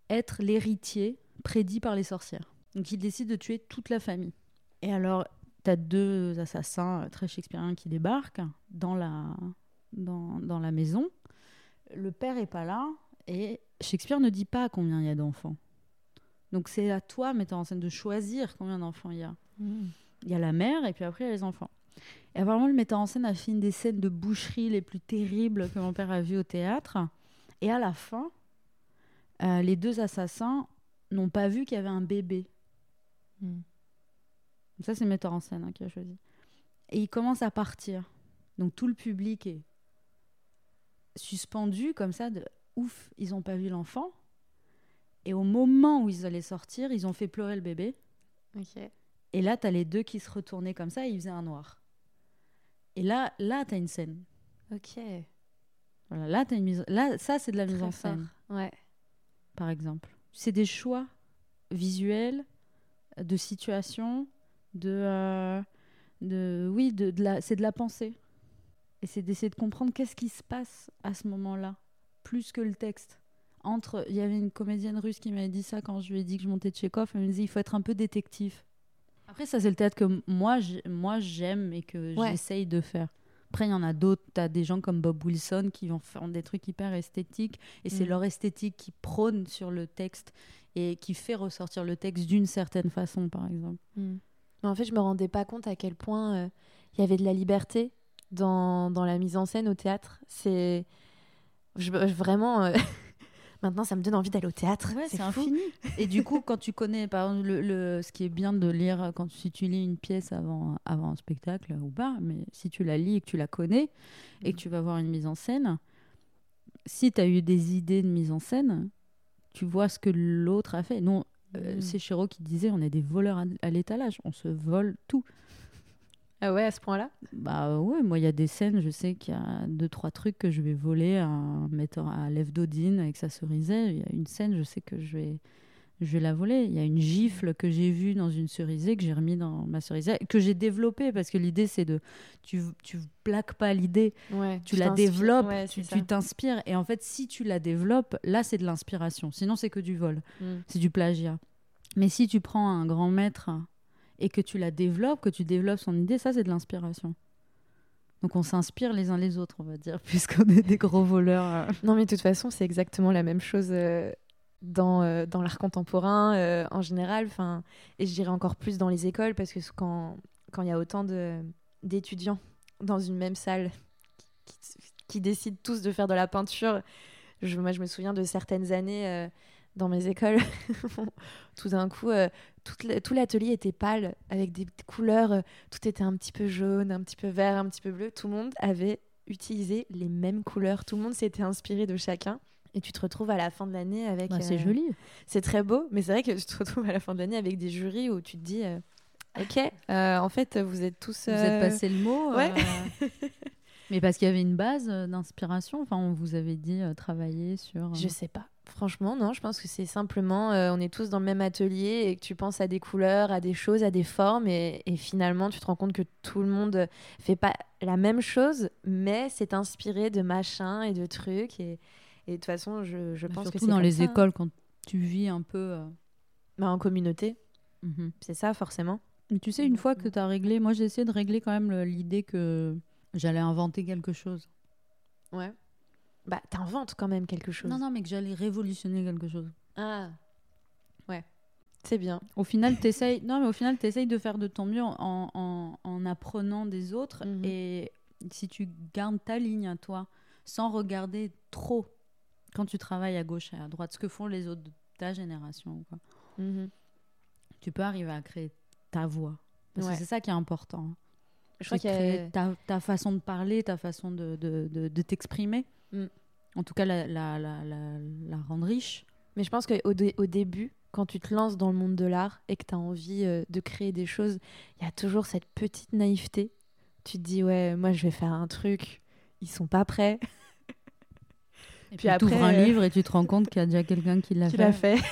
être l'héritier prédit par les sorcières. Donc il décide de tuer toute la famille. Et alors, tu as deux assassins très shakespeariens qui débarquent dans la, dans, dans la maison le père est pas là et Shakespeare ne dit pas combien il y a d'enfants. Donc c'est à toi, metteur en scène, de choisir combien d'enfants il y a. Mmh. Il y a la mère et puis après il y a les enfants. Et vraiment, le metteur en scène a fait une des scènes de boucherie les plus terribles que mon père a vues au théâtre. Et à la fin, euh, les deux assassins n'ont pas vu qu'il y avait un bébé. Mmh. Ça, c'est le metteur en scène hein, qui a choisi. Et il commence à partir. Donc tout le public est suspendu comme ça de ouf, ils n'ont pas vu l'enfant. Et au moment où ils allaient sortir, ils ont fait pleurer le bébé. Okay. Et là, tu as les deux qui se retournaient comme ça et ils faisaient un noir. Et là, là tu as une scène. Ok. Voilà, là, as une mise... là ça, c'est de la Très mise en scène. Ouais. Par exemple. C'est des choix visuels, de situation, de. Euh, de oui, de, de la... c'est de la pensée. Et c'est d'essayer de comprendre qu'est-ce qui se passe à ce moment-là, plus que le texte. Entre, il y avait une comédienne russe qui m'avait dit ça quand je lui ai dit que je montais Tchekhov. Elle me disait il faut être un peu détective. Après, ça, c'est le théâtre que moi, moi j'aime et que ouais. j'essaye de faire. Après, il y en a d'autres. Tu as des gens comme Bob Wilson qui vont faire des trucs hyper esthétiques. Et c'est mm. leur esthétique qui prône sur le texte et qui fait ressortir le texte d'une certaine façon, par exemple. Mm. Mais en fait, je me rendais pas compte à quel point euh, il euh, y avait de la liberté dans, dans, la mise en scène au théâtre. C'est je, vraiment. Euh... [LAUGHS] Maintenant, ça me donne envie d'aller au théâtre. Ouais, c'est infini. [LAUGHS] Et du coup, quand tu connais, par exemple, le, le, ce qui est bien de lire, quand si tu lis une pièce avant, avant un spectacle ou pas, mais si tu la lis et que tu la connais et que tu vas voir une mise en scène, si tu as eu des idées de mise en scène, tu vois ce que l'autre a fait. Non, euh, mmh. c'est Chéreau qui disait on est des voleurs à, à l'étalage, on se vole tout. Ah ouais, à ce point-là? Bah ouais, moi il y a des scènes, je sais qu'il y a deux trois trucs que je vais voler à un metteur à Lève d'Odine avec sa cerisée. Il y a une scène, je sais que je vais je vais la voler. Il y a une gifle que j'ai vue dans une cerisée que j'ai remis dans ma cerisée que j'ai développée parce que l'idée c'est de tu tu plaques pas l'idée, Ouais, tu la développes, Ouais, tu t'inspires et en fait si tu la développes, là c'est de l'inspiration. Sinon c'est que du vol, Mm. c'est du plagiat. Mais si tu prends un grand maître et que tu la développes, que tu développes son idée, ça c'est de l'inspiration. Donc on s'inspire les uns les autres, on va dire, [LAUGHS] puisqu'on est des gros voleurs. euh. Non, mais de toute façon, c'est exactement la même chose euh, dans, euh, dans l'art contemporain en général. Enfin, et je dirais encore plus dans les écoles, parce que quand il y a autant d'étudiants dans une même salle qui, décident tous de faire de la peinture, moi je me souviens de certaines années dans mes écoles, [LAUGHS] tout d'un coup, tout l'atelier était pâle, avec des couleurs, euh, tout était un petit peu jaune, un petit peu vert, un petit peu bleu. Tout le monde avait utilisé les mêmes couleurs. Tout le monde s'était inspiré de chacun. Et tu te retrouves à la fin de l'année avec. Bah, c'est euh, joli. C'est très beau, mais c'est vrai que tu te retrouves à la fin de l'année avec des jurys où tu te dis euh, Ok, euh, en fait, vous êtes tous. Vous êtes passé le mot. ouais. [LAUGHS] Mais parce qu'il y avait une base d'inspiration. Enfin, on vous avait dit travailler sur. Je sais pas. Franchement, non, je pense que c'est simplement, euh, on est tous dans le même atelier et que tu penses à des couleurs, à des choses, à des formes, et, et finalement, tu te rends compte que tout le monde fait pas la même chose, mais c'est inspiré de machins et de trucs. Et, et de toute façon, je, je bah, pense que surtout c'est dans comme les ça, hein. écoles quand tu vis un peu. euh, Bah, en communauté, mhm. c'est ça, forcément. Mais tu sais, une fois que tu as réglé, moi j'ai essayé de régler quand même l'idée que j'allais inventer quelque chose. Ouais. Bah, t'inventes quand même quelque chose. Non, non, mais que j'allais révolutionner quelque chose. Ah. Ouais. C'est bien. Au final, t'essayes. Non, mais au final, t'essayes de faire de ton mieux en, en, en apprenant des autres. Mhm. Et si tu gardes ta ligne à toi, sans regarder trop quand tu travailles à gauche et à droite, ce que font les autres de ta génération, quoi, Mhm. tu peux arriver à créer ta voix. Parce Ouais. que c'est ça qui est important. Je crois qu'il y a- ta, ta façon de parler, ta façon de, de, de- de t'exprimer. Mm. En tout cas, la, la, la, la, la rendre riche. Mais je pense qu'au dé- au début, quand tu te lances dans le monde de l'art et que tu as envie euh, de créer des choses, il y a toujours cette petite naïveté. Tu te dis, ouais, moi je vais faire un truc, ils sont pas prêts. [LAUGHS] Et Puis puis, tu ouvres un euh, livre et tu te rends compte qu'il y a déjà quelqu'un qui l'a Tu fait. l'as fait. [LAUGHS]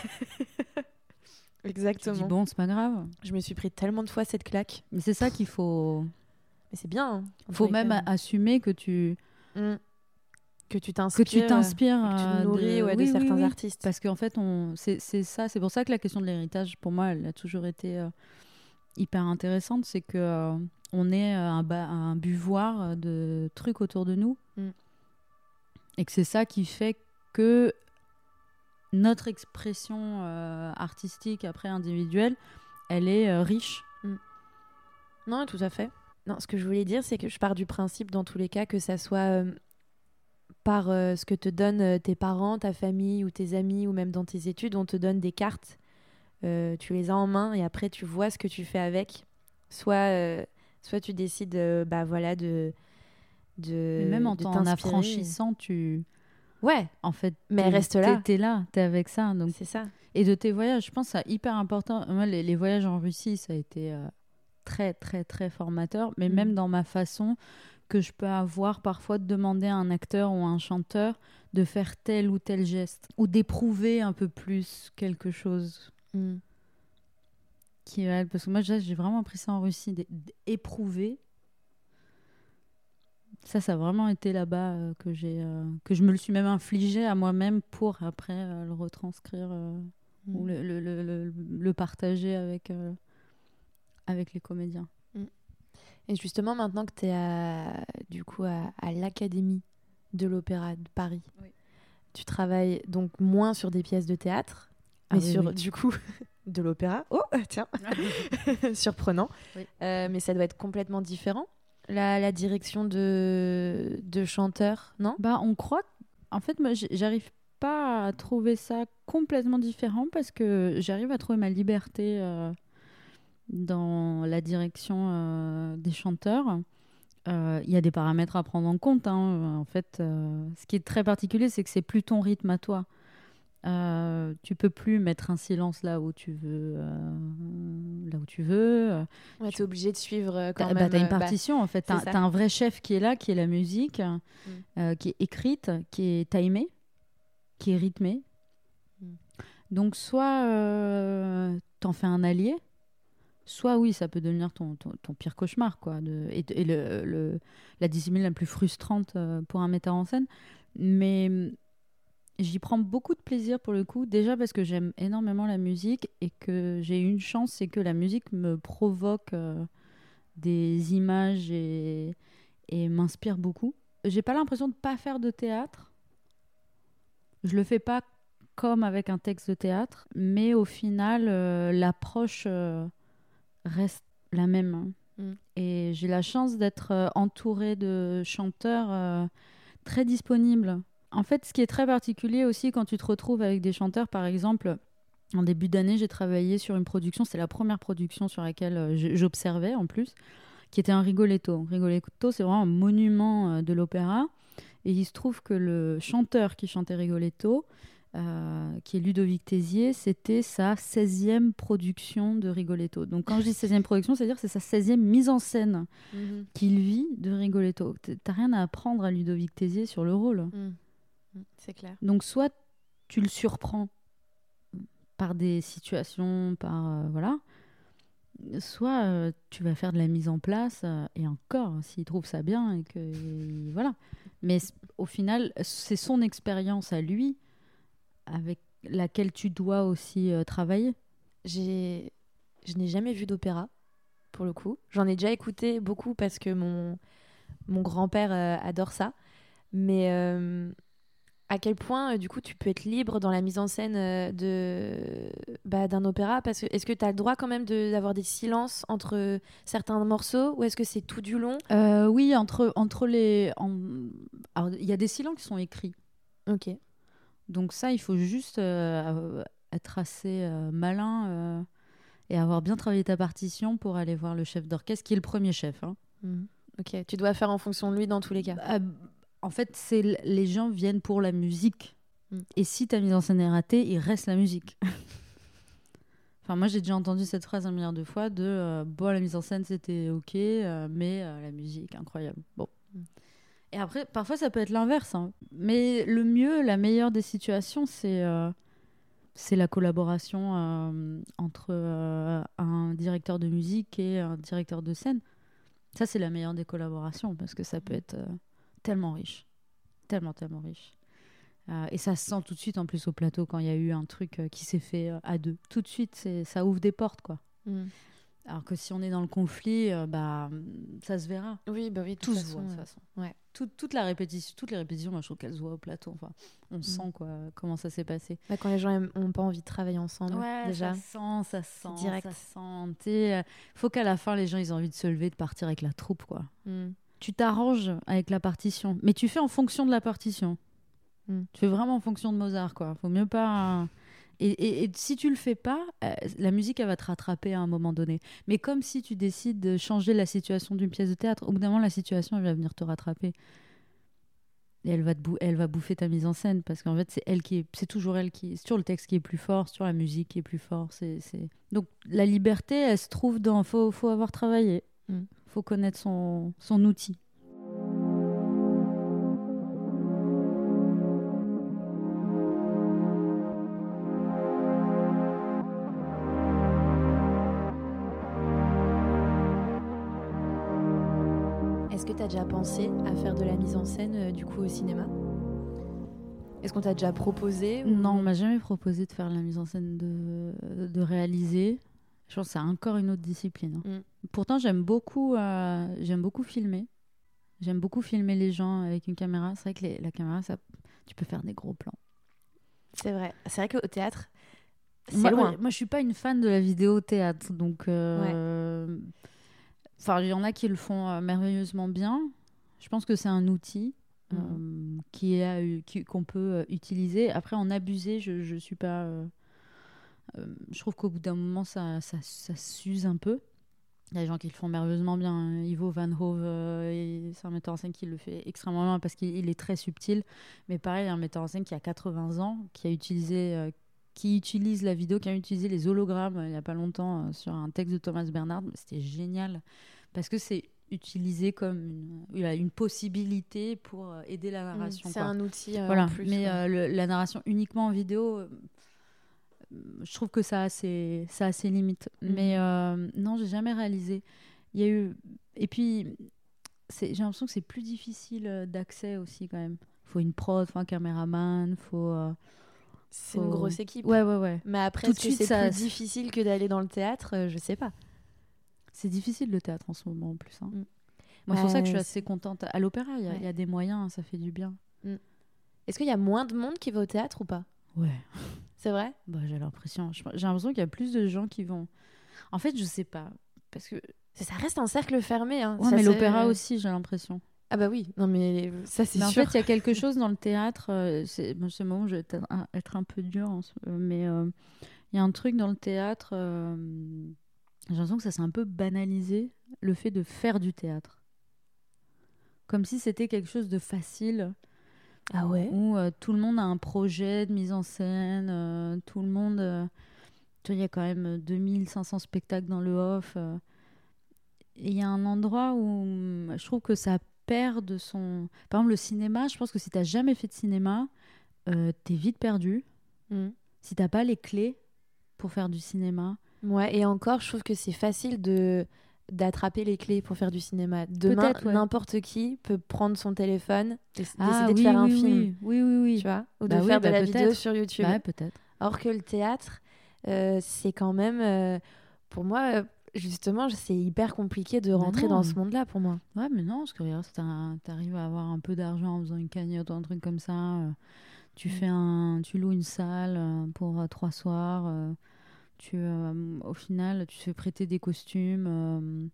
Tu te Exactement. dis, bon, c'est pas grave. Je me suis pris tellement de fois cette claque. Mais c'est ça qu'il faut. Mais c'est bien. hein, en faut même assumer que tu, Mm. Que tu que t'inspires. tu t'inspires. que tu euh, te nourris de... ouais, de Oui, certains oui. artistes. Parce qu'en fait, on... c'est ça. C'est pour ça que la question de l'héritage, pour moi, elle a toujours été euh, hyper intéressante. C'est que euh, on est euh, un, un buvoir euh, de trucs autour de nous. Mm. Et que c'est ça qui fait que notre expression euh, artistique, après individuelle, elle est euh, riche. Non, tout à fait. Non, ce que je voulais dire, c'est que je pars du principe, dans tous les cas, que ça soit euh, par euh, ce que te donnent euh, tes parents, ta famille ou tes amis, ou même dans tes études, on te donne des cartes. euh, tu les as en main et après tu vois ce que tu fais avec. Soit, euh, soit tu décides, bah voilà, de. de Mais même en t'en affranchissant, tu. Ouais, En fait, Mais reste là. T'es, là, t'es avec ça. Donc... c'est ça. Et de tes voyages, je pense que c'est hyper important. Moi, les, les voyages en Russie, ça a été très, très, très formateur. Mais Mhm. même dans ma façon que je peux avoir parfois de demander à un acteur ou à un chanteur de faire tel ou tel geste. Ou d'éprouver un peu plus quelque chose. Mm. Qui, est- parce que moi, j'ai j'ai vraiment appris ça en Russie, d'é- d'éprouver. Ça, ça a vraiment été là-bas euh, que j'ai, euh, que je me le suis même infligé à moi-même pour après euh, le retranscrire ou Mm. le, le, le, partager avec, avec les comédiens. Et justement, maintenant que tu es à, du coup à, à l'Académie de l'Opéra de Paris, Oui. tu travailles donc moins sur des pièces de théâtre, Ah mais oui, sur oui. du coup [LAUGHS] de l'opéra. Oh, tiens, [LAUGHS] [LAUGHS] surprenant. Oui. Euh, mais ça doit être complètement différent. La, la direction de, de chanteur, non? Bah, on croit. En fait, moi, j'arrive pas à trouver ça complètement différent parce que j'arrive à trouver ma liberté euh, dans la direction euh, des chanteurs. Euh, Il y a des paramètres à prendre en compte. hein. En fait, euh, ce qui est très particulier, c'est que c'est plus ton rythme à toi. Tu peux plus mettre un silence là où tu veux là où tu veux. Ouais, t'es obligé de suivre quand T'as même. bah, t'as une euh, bah, partition en fait. T'as t'as un vrai chef qui est là, qui est la musique, Mm. qui est écrite, qui est timée, qui est rythmée. Mm. Donc soit t'en fais un allié, soit oui, ça peut devenir ton, pire cauchemar, quoi. Et la discipline la plus frustrante euh, pour un metteur en scène. Mais hum, j'y prends beaucoup de plaisir pour le coup, déjà parce que j'aime énormément la musique et que j'ai une chance, c'est que la musique me provoque euh, des images et, m'inspire beaucoup. J'ai pas l'impression de pas faire de théâtre. Je le fais pas comme avec un texte de théâtre, mais au final, euh, l'approche reste la même. hein. Mm. Et j'ai la chance d'être euh, entourée de chanteurs euh, très disponibles. En fait, ce qui est très particulier aussi quand tu te retrouves avec des chanteurs, par exemple, en début d'année, j'ai travaillé sur une production, c'est la première production sur laquelle euh, j'observais en plus, qui était un Rigoletto. Rigoletto, c'est vraiment un monument de l'opéra. Et il se trouve que le chanteur qui chantait Rigoletto, euh, qui est Ludovic Tézier, c'était sa 16e production de Rigoletto. Donc quand je dis 16e production, c'est-à-dire que c'est sa 16e mise en scène mhm, qu'il vit de Rigoletto. T'as rien à apprendre à Ludovic Tézier sur le rôle. mm, mm, C'est clair. Donc soit tu le surprends par des situations, par euh, voilà, soit euh, tu vas faire de la mise en place et encore s'il trouve ça bien et que et voilà. Mais au final, c'est son expérience à lui avec laquelle tu dois aussi euh, travailler? J'ai, je n'ai jamais vu d'opéra, pour le coup. J'en ai déjà écouté beaucoup parce que mon, mon grand-père euh, adore ça. Mais euh, à quel point, euh, du coup, tu peux être libre dans la mise en scène euh, de, bah, d'un opéra? Parce que, Est-ce que tu as le droit quand même de- d'avoir des silences entre certains morceaux ou est-ce que c'est tout du long? Euh, oui, entre entre les, en- alors, il y a des silences qui sont écrits. Ok. Donc ça, il faut juste euh, être assez euh, malin euh, et avoir bien travaillé ta partition pour aller voir le chef d'orchestre, qui est le premier chef. hein. Mhm. Ok. Tu dois faire en fonction de lui dans tous les cas. Euh, en fait, c'est les gens viennent pour la musique. Mm. Et si ta mise en scène est ratée, il reste la musique. [LAUGHS] enfin, moi, j'ai déjà entendu cette phrase un milliard de fois de euh, bon, la mise en scène c'était ok, euh, mais euh, la musique incroyable. Bon. Mm. Et après, parfois, ça peut être l'inverse. hein. Mais le mieux, la meilleure des situations, c'est euh, c'est la collaboration euh, entre euh, un directeur de musique et un directeur de scène. Ça, c'est la meilleure des collaborations parce que ça peut être tellement riche. Tellement, tellement riche. Et ça se sent tout de suite en plus au plateau quand il y a eu un truc qui s'est fait à deux. Tout de suite, ça ouvre des portes, quoi. Mhm. Alors que si on est dans le conflit, bah, ça se verra. Oui, bah oui, de Tout toute se voit, de toute façon. ouais. Tout- toute la répétition, toutes les répétitions, moi, je trouve qu'elles se voient au plateau. Enfin, on sent quoi, comment ça s'est passé. Bah, quand les gens n'ont pas envie de travailler ensemble, déjà. ça sent, ça sent, direct. ça sent. Sais, euh, faut qu'à la fin, les gens, ils aient envie de se lever, de partir avec la troupe, quoi. Mhm. tu t'arranges avec la partition, mais tu fais en fonction de la partition. Mm. Tu fais vraiment en fonction de Mozart, quoi. Faut mieux pas. Et, et- et si tu le fais pas, euh, la musique, elle va te rattraper à un moment donné. Mais comme si tu décides de changer la situation d'une pièce de théâtre, au bout d'un moment, la situation, elle va venir te rattraper. Et elle va, te bou- elle va bouffer ta mise en scène parce qu'en fait, c'est elle qui est, c'est toujours elle qui, c'est toujours le texte qui est plus fort, toujours la musique qui est plus fort. C'est, c'est... Donc la liberté, elle se trouve dans, faut, faut avoir travaillé, Mm. faut connaître son, son outil. Que tu as déjà pensé à faire de la mise en scène euh, du coup au cinéma? Est-ce qu'on t'a déjà proposé ou- Non, on m'a jamais proposé de faire la mise en scène, de, de réaliser. Je pense que c'est encore une autre discipline. hein. Mm. Pourtant, j'aime beaucoup, euh, j'aime beaucoup filmer. J'aime beaucoup filmer les gens avec une caméra. C'est vrai que les- la caméra, ça, tu peux faire des gros plans. C'est vrai. C'est vrai qu'au théâtre, c'est Moi, loin. moi, moi, je suis pas une fan de la vidéo théâtre, donc. euh, Enfin, il y en a qui le font euh, merveilleusement bien. Je pense que c'est un outil euh, qui qu'on peut euh, utiliser. Après, en abuser, je je suis pas. euh, je trouve qu'au bout d'un moment, ça, ça, ça s'use un peu. Il y a des gens qui le font merveilleusement bien. Ivo Van Hove, euh, c'est un metteur en scène qui le fait extrêmement bien parce qu'il il est très subtil. Mais pareil, il y a un metteur en scène qui a 80 ans, qui a utilisé euh, qui utilisent la vidéo, qui a utilisé les hologrammes il n'y a pas longtemps sur un texte de Thomas Bernard. C'était génial parce que c'est utilisé comme une, une, possibilité pour aider la Mmh, narration. c'est un outil. euh, voilà. plus, Mais ouais. euh, le- la narration uniquement en vidéo, euh, je trouve que ça a ses, ça a ses limites. Mhm. Mais euh, non, j'ai jamais réalisé. Il y a eu. Et puis, j'ai l'impression que c'est plus difficile euh, d'accès aussi, quand même. Il faut une prod, faut un caméraman, faut. C'est une grosse équipe. Ouais, ouais, ouais. Mais après, est-ce que c'est ça- plus difficile que d'aller dans le théâtre Euh, Je sais pas. C'est difficile le théâtre en ce moment en plus. hein. Mm. Moi, c'est pour ça que je suis assez contente. À l'opéra, il y, a- Ouais. il y a des moyens, ça fait du bien. Est-ce qu'il y a moins de monde qui va au théâtre ou pas? Ouais. C'est vrai? Bah, j'ai l'impression. J'ai l'impression qu'il y a plus de gens qui vont. En fait, je sais pas. Parce que. Ça reste un cercle fermé. Hein. Ouais, Ça, mais l'opéra aussi, j'ai l'impression. Ah bah oui, non mais ça c'est Mais en sûr. fait, il y a quelque chose dans le théâtre. euh, c'est bon, le moment je vais être un, être un peu dur, ce- euh, mais euh, il y a un truc dans le théâtre. euh, j'ai l'impression que ça s'est un peu banalisé, le fait de faire du théâtre. Comme si c'était quelque chose de facile, ah ouais? Où tout le monde a un projet de mise en scène, tout le monde. tu vois, il y a quand même 2500 spectacles dans le off. et il y a un endroit où je trouve que ça perd de son. Par exemple, le cinéma, je pense que si tu jamais fait de cinéma, euh, tu es vite perdu. Mm. Si t'as pas les clés pour faire du cinéma. Ouais, et encore, je trouve que c'est facile de d'attraper les clés pour faire du cinéma. Demain, ouais. n'importe qui peut prendre son téléphone et s- décider Ah de oui, faire un oui, film, oui, oui, oui, oui. tu vois, ou Bah de oui, faire de bah la vidéo sur YouTube. Bah, peut-être. Or que le théâtre, euh, c'est quand même, euh, pour moi, euh, justement, c'est hyper compliqué de rentrer dans ce monde-là pour moi. Ouais, mais non, parce que regarde, si t'arrives à avoir un peu d'argent en faisant une cagnotte ou un truc comme ça, euh, tu fais un, tu loues une salle euh, pour euh, trois soirs, euh, tu, au final, tu te fais prêter des costumes.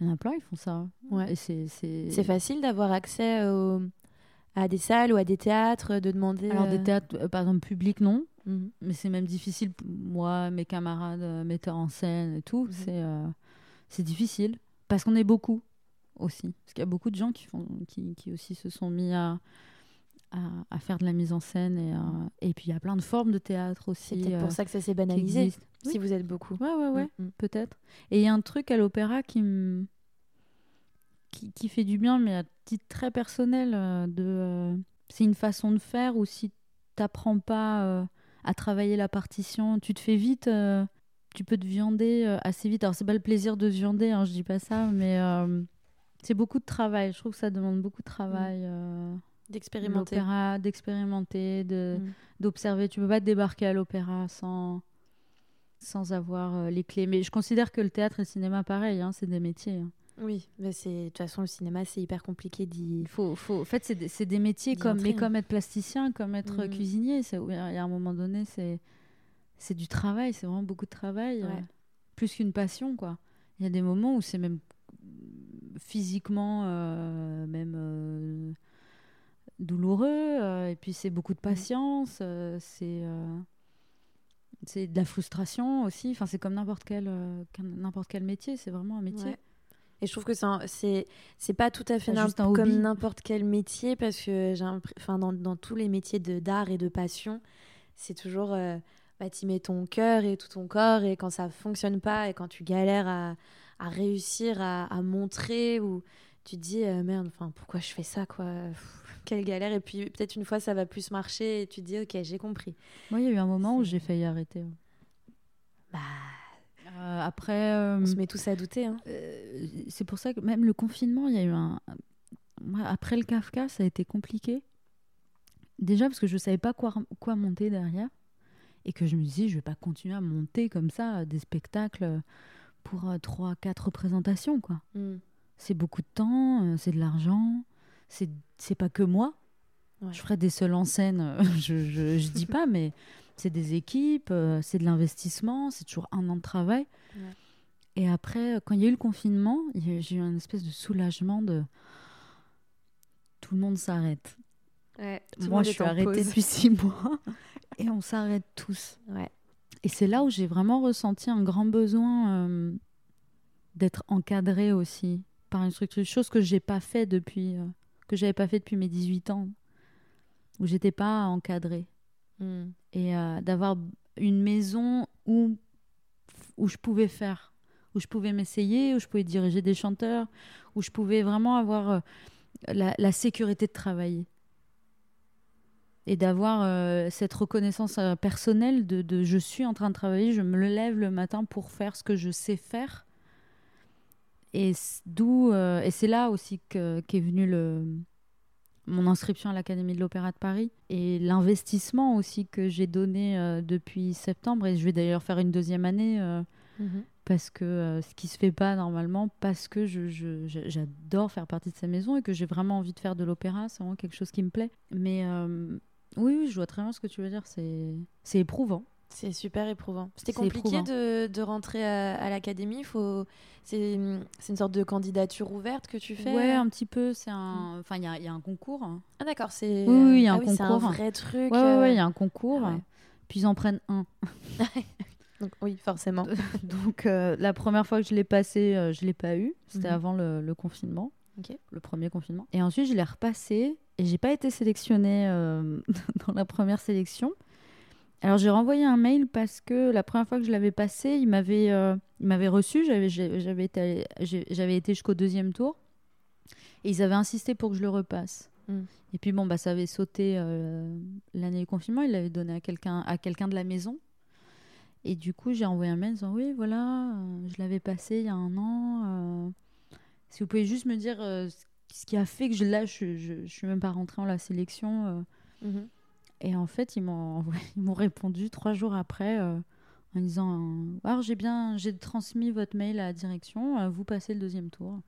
Il y en a plein, ils font ça. Ouais. C'est, facile d'avoir accès au- à des salles ou à des théâtres, de demander. Alors, des théâtres, par exemple, publics, non. Mhm. Mais c'est même difficile, moi, mes camarades, euh, metteurs en scène et tout, Mhm. c'est, euh, c'est difficile. Parce qu'on est beaucoup aussi. Parce qu'il y a beaucoup de gens qui, font, qui, qui aussi se sont mis à, à, à faire de la mise en scène. Et, euh, et puis il y a plein de formes de théâtre C'est aussi. euh, pour ça que ça s'est banalisé, si vous êtes beaucoup. Ouais, ouais, ouais, Mm, mm. peut-être. Et il y a un truc à l'opéra qui me. Qui, qui fait du bien, mais à titre très personnel. de, c'est une façon de faire où si t'apprends pas à travailler la partition, tu te fais vite. euh, tu peux te viander euh, assez vite. Alors, c'est pas le plaisir de se viander, hein, je dis pas ça, mais euh, c'est beaucoup de travail. Je trouve que ça demande beaucoup de travail. euh, D'expérimenter. l'opéra, d'expérimenter, de, Mm. d'observer. Tu peux pas te débarquer à l'opéra sans, sans avoir les clés. Mais je considère que le théâtre et le cinéma, pareil, hein, c'est des métiers. hein. Oui, mais c'est de toute façon le cinéma c'est hyper compliqué d'y. Faut, faut... En fait, c'est des, des métiers comme, mais comme être plasticien, comme être Mhm. cuisinier. Il y a un moment donné, c'est, c'est du travail, c'est vraiment beaucoup de travail. euh, plus qu'une passion, quoi. Il y a des moments où c'est même physiquement, euh, même euh, douloureux, et puis c'est beaucoup de patience, euh, c'est c'est de la frustration aussi. Enfin, c'est comme n'importe quel n'importe quel métier. C'est vraiment un métier. Ouais. Et je trouve que c'est pas tout à fait comme n'importe quel métier parce que j'ai enfin dans, dans tous les métiers de d'art et de passion, c'est toujours euh, bah, tu mets ton cœur et tout ton corps et quand ça fonctionne pas et quand tu galères à, à réussir à, à montrer ou tu te dis euh, merde enfin pourquoi je fais ça quoi? Pff, quelle galère et puis peut-être une fois ça va plus marcher et tu te dis ok j'ai compris Moi, il y a eu un moment où j'ai failli arrêter. hein. bah Euh, après, euh, on se met tous à douter hein. Euh, c'est pour ça que même le confinement, il y a eu un. Après le Kafka, ça a été compliqué. Déjà parce que je savais pas quoi, quoi monter derrière. Et que je me disais, je vais pas continuer à monter comme ça des spectacles pour trois, quatre représentations, quoi. Mm. C'est beaucoup de temps, c'est de l'argent, c'est pas que moi. Ouais. Je ferai des seuls en scène, [LAUGHS] je, je dis pas, mais c'est des équipes, euh, c'est de l'investissement, c'est toujours un an de travail. Ouais. Et après, euh, quand il y a eu le confinement, j'ai eu un espèce de soulagement de tout le monde s'arrête. Ouais, Moi, je suis arrêtée depuis six mois [LAUGHS] et on s'arrête tous. ouais Et c'est là où j'ai vraiment ressenti un grand besoin euh, d'être encadrée aussi par une structure, chose que j'ai pas fait depuis euh, que j'avais pas fait depuis mes 18 ans, où j'étais pas encadrée Mm. et euh, d'avoir une maison où, où je pouvais faire, où je pouvais m'essayer, où je pouvais diriger des chanteurs, où je pouvais vraiment avoir euh, la, la sécurité de travailler. Et d'avoir euh, cette reconnaissance personnelle de, de je suis en train de travailler, je me lève le matin pour faire ce que je sais faire. Et d'où et c'est là aussi que- qu'est venu le mon inscription à l'Académie de l'Opéra de Paris et l'investissement aussi que j'ai donné euh, depuis septembre. Et je vais d'ailleurs faire une deuxième année euh, Mhm. parce que euh, ce qui se fait pas normalement parce que je, je- je- j'adore faire partie de sa maison et que j'ai vraiment envie de faire de l'opéra. C'est vraiment quelque chose qui me plaît. Mais oui, oui je vois très bien ce que tu veux dire. C'est c'est éprouvant C'est super éprouvant. C'était compliqué éprouvant. de, de rentrer à, à l'académie? Faut... C'est une sorte de candidature ouverte que tu fais? Ouais un petit peu c'est un enfin il y y a un concours. Ah d'accord, c'est Oui, oui, il y a ah un c'est un vrai truc. ouais ouais, ouais, il y euh, a un concours ah ouais. puis ils en prennent un [LAUGHS] [LAUGHS] donc, oui, forcément. Donc euh, la première fois que je l'ai passé, euh, je l'ai pas eu. C'était Mhm. avant le, le confinement, Ok. le premier confinement. Et ensuite je l'ai repassé et j'ai pas été sélectionnée euh, [LAUGHS] dans la première sélection. Alors j'ai renvoyé un mail parce que la première fois que je l'avais passé, il m'avait euh, il m'avait reçu. J'avais j'avais été j'ai- j'avais été jusqu'au deuxième tour et ils avaient insisté pour que je le repasse. Mm. Et puis bon bah ça avait sauté euh, l'année du confinement. Il l'avait donné à quelqu'un à quelqu'un de la maison. Et du coup, j'ai envoyé un mail en disant Oui, voilà, euh, je l'avais passé il y a un an. si vous pouvez juste me dire ce qui a fait que je, là, je, je, je suis même pas rentrée en la sélection. euh. Et en fait, ils m'ont [LAUGHS] envoyé- ils m'ont répondu trois jours après euh, en disant euh, Alors, j'ai bien j'ai transmis votre mail à la direction, euh, vous passez le deuxième tour.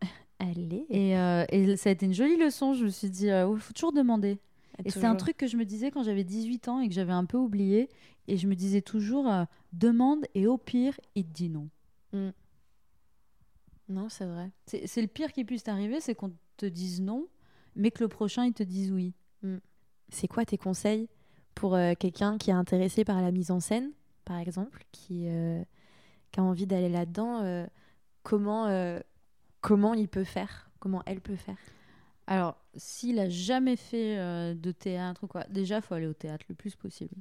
[LAUGHS] Allez. Et, euh, et ça a été une jolie leçon. Je me suis dit Il faut toujours demander. Et c'est un truc que je me disais quand j'avais 18 ans et que j'avais un peu oublié. Et je me disais toujours demande et au pire, il te dit non. Non, c'est vrai. C'est le pire qui puisse t'arriver, c'est qu'on te dise non, mais que le prochain il te dise oui. C'est quoi tes conseils pour euh, quelqu'un qui est intéressé par la mise en scène, par exemple, qui, euh, qui a envie d'aller là-dedans euh, Comment comment il peut faire Comment elle peut faire? Alors, s'il a jamais fait de théâtre ou quoi, déjà faut aller au théâtre le plus possible.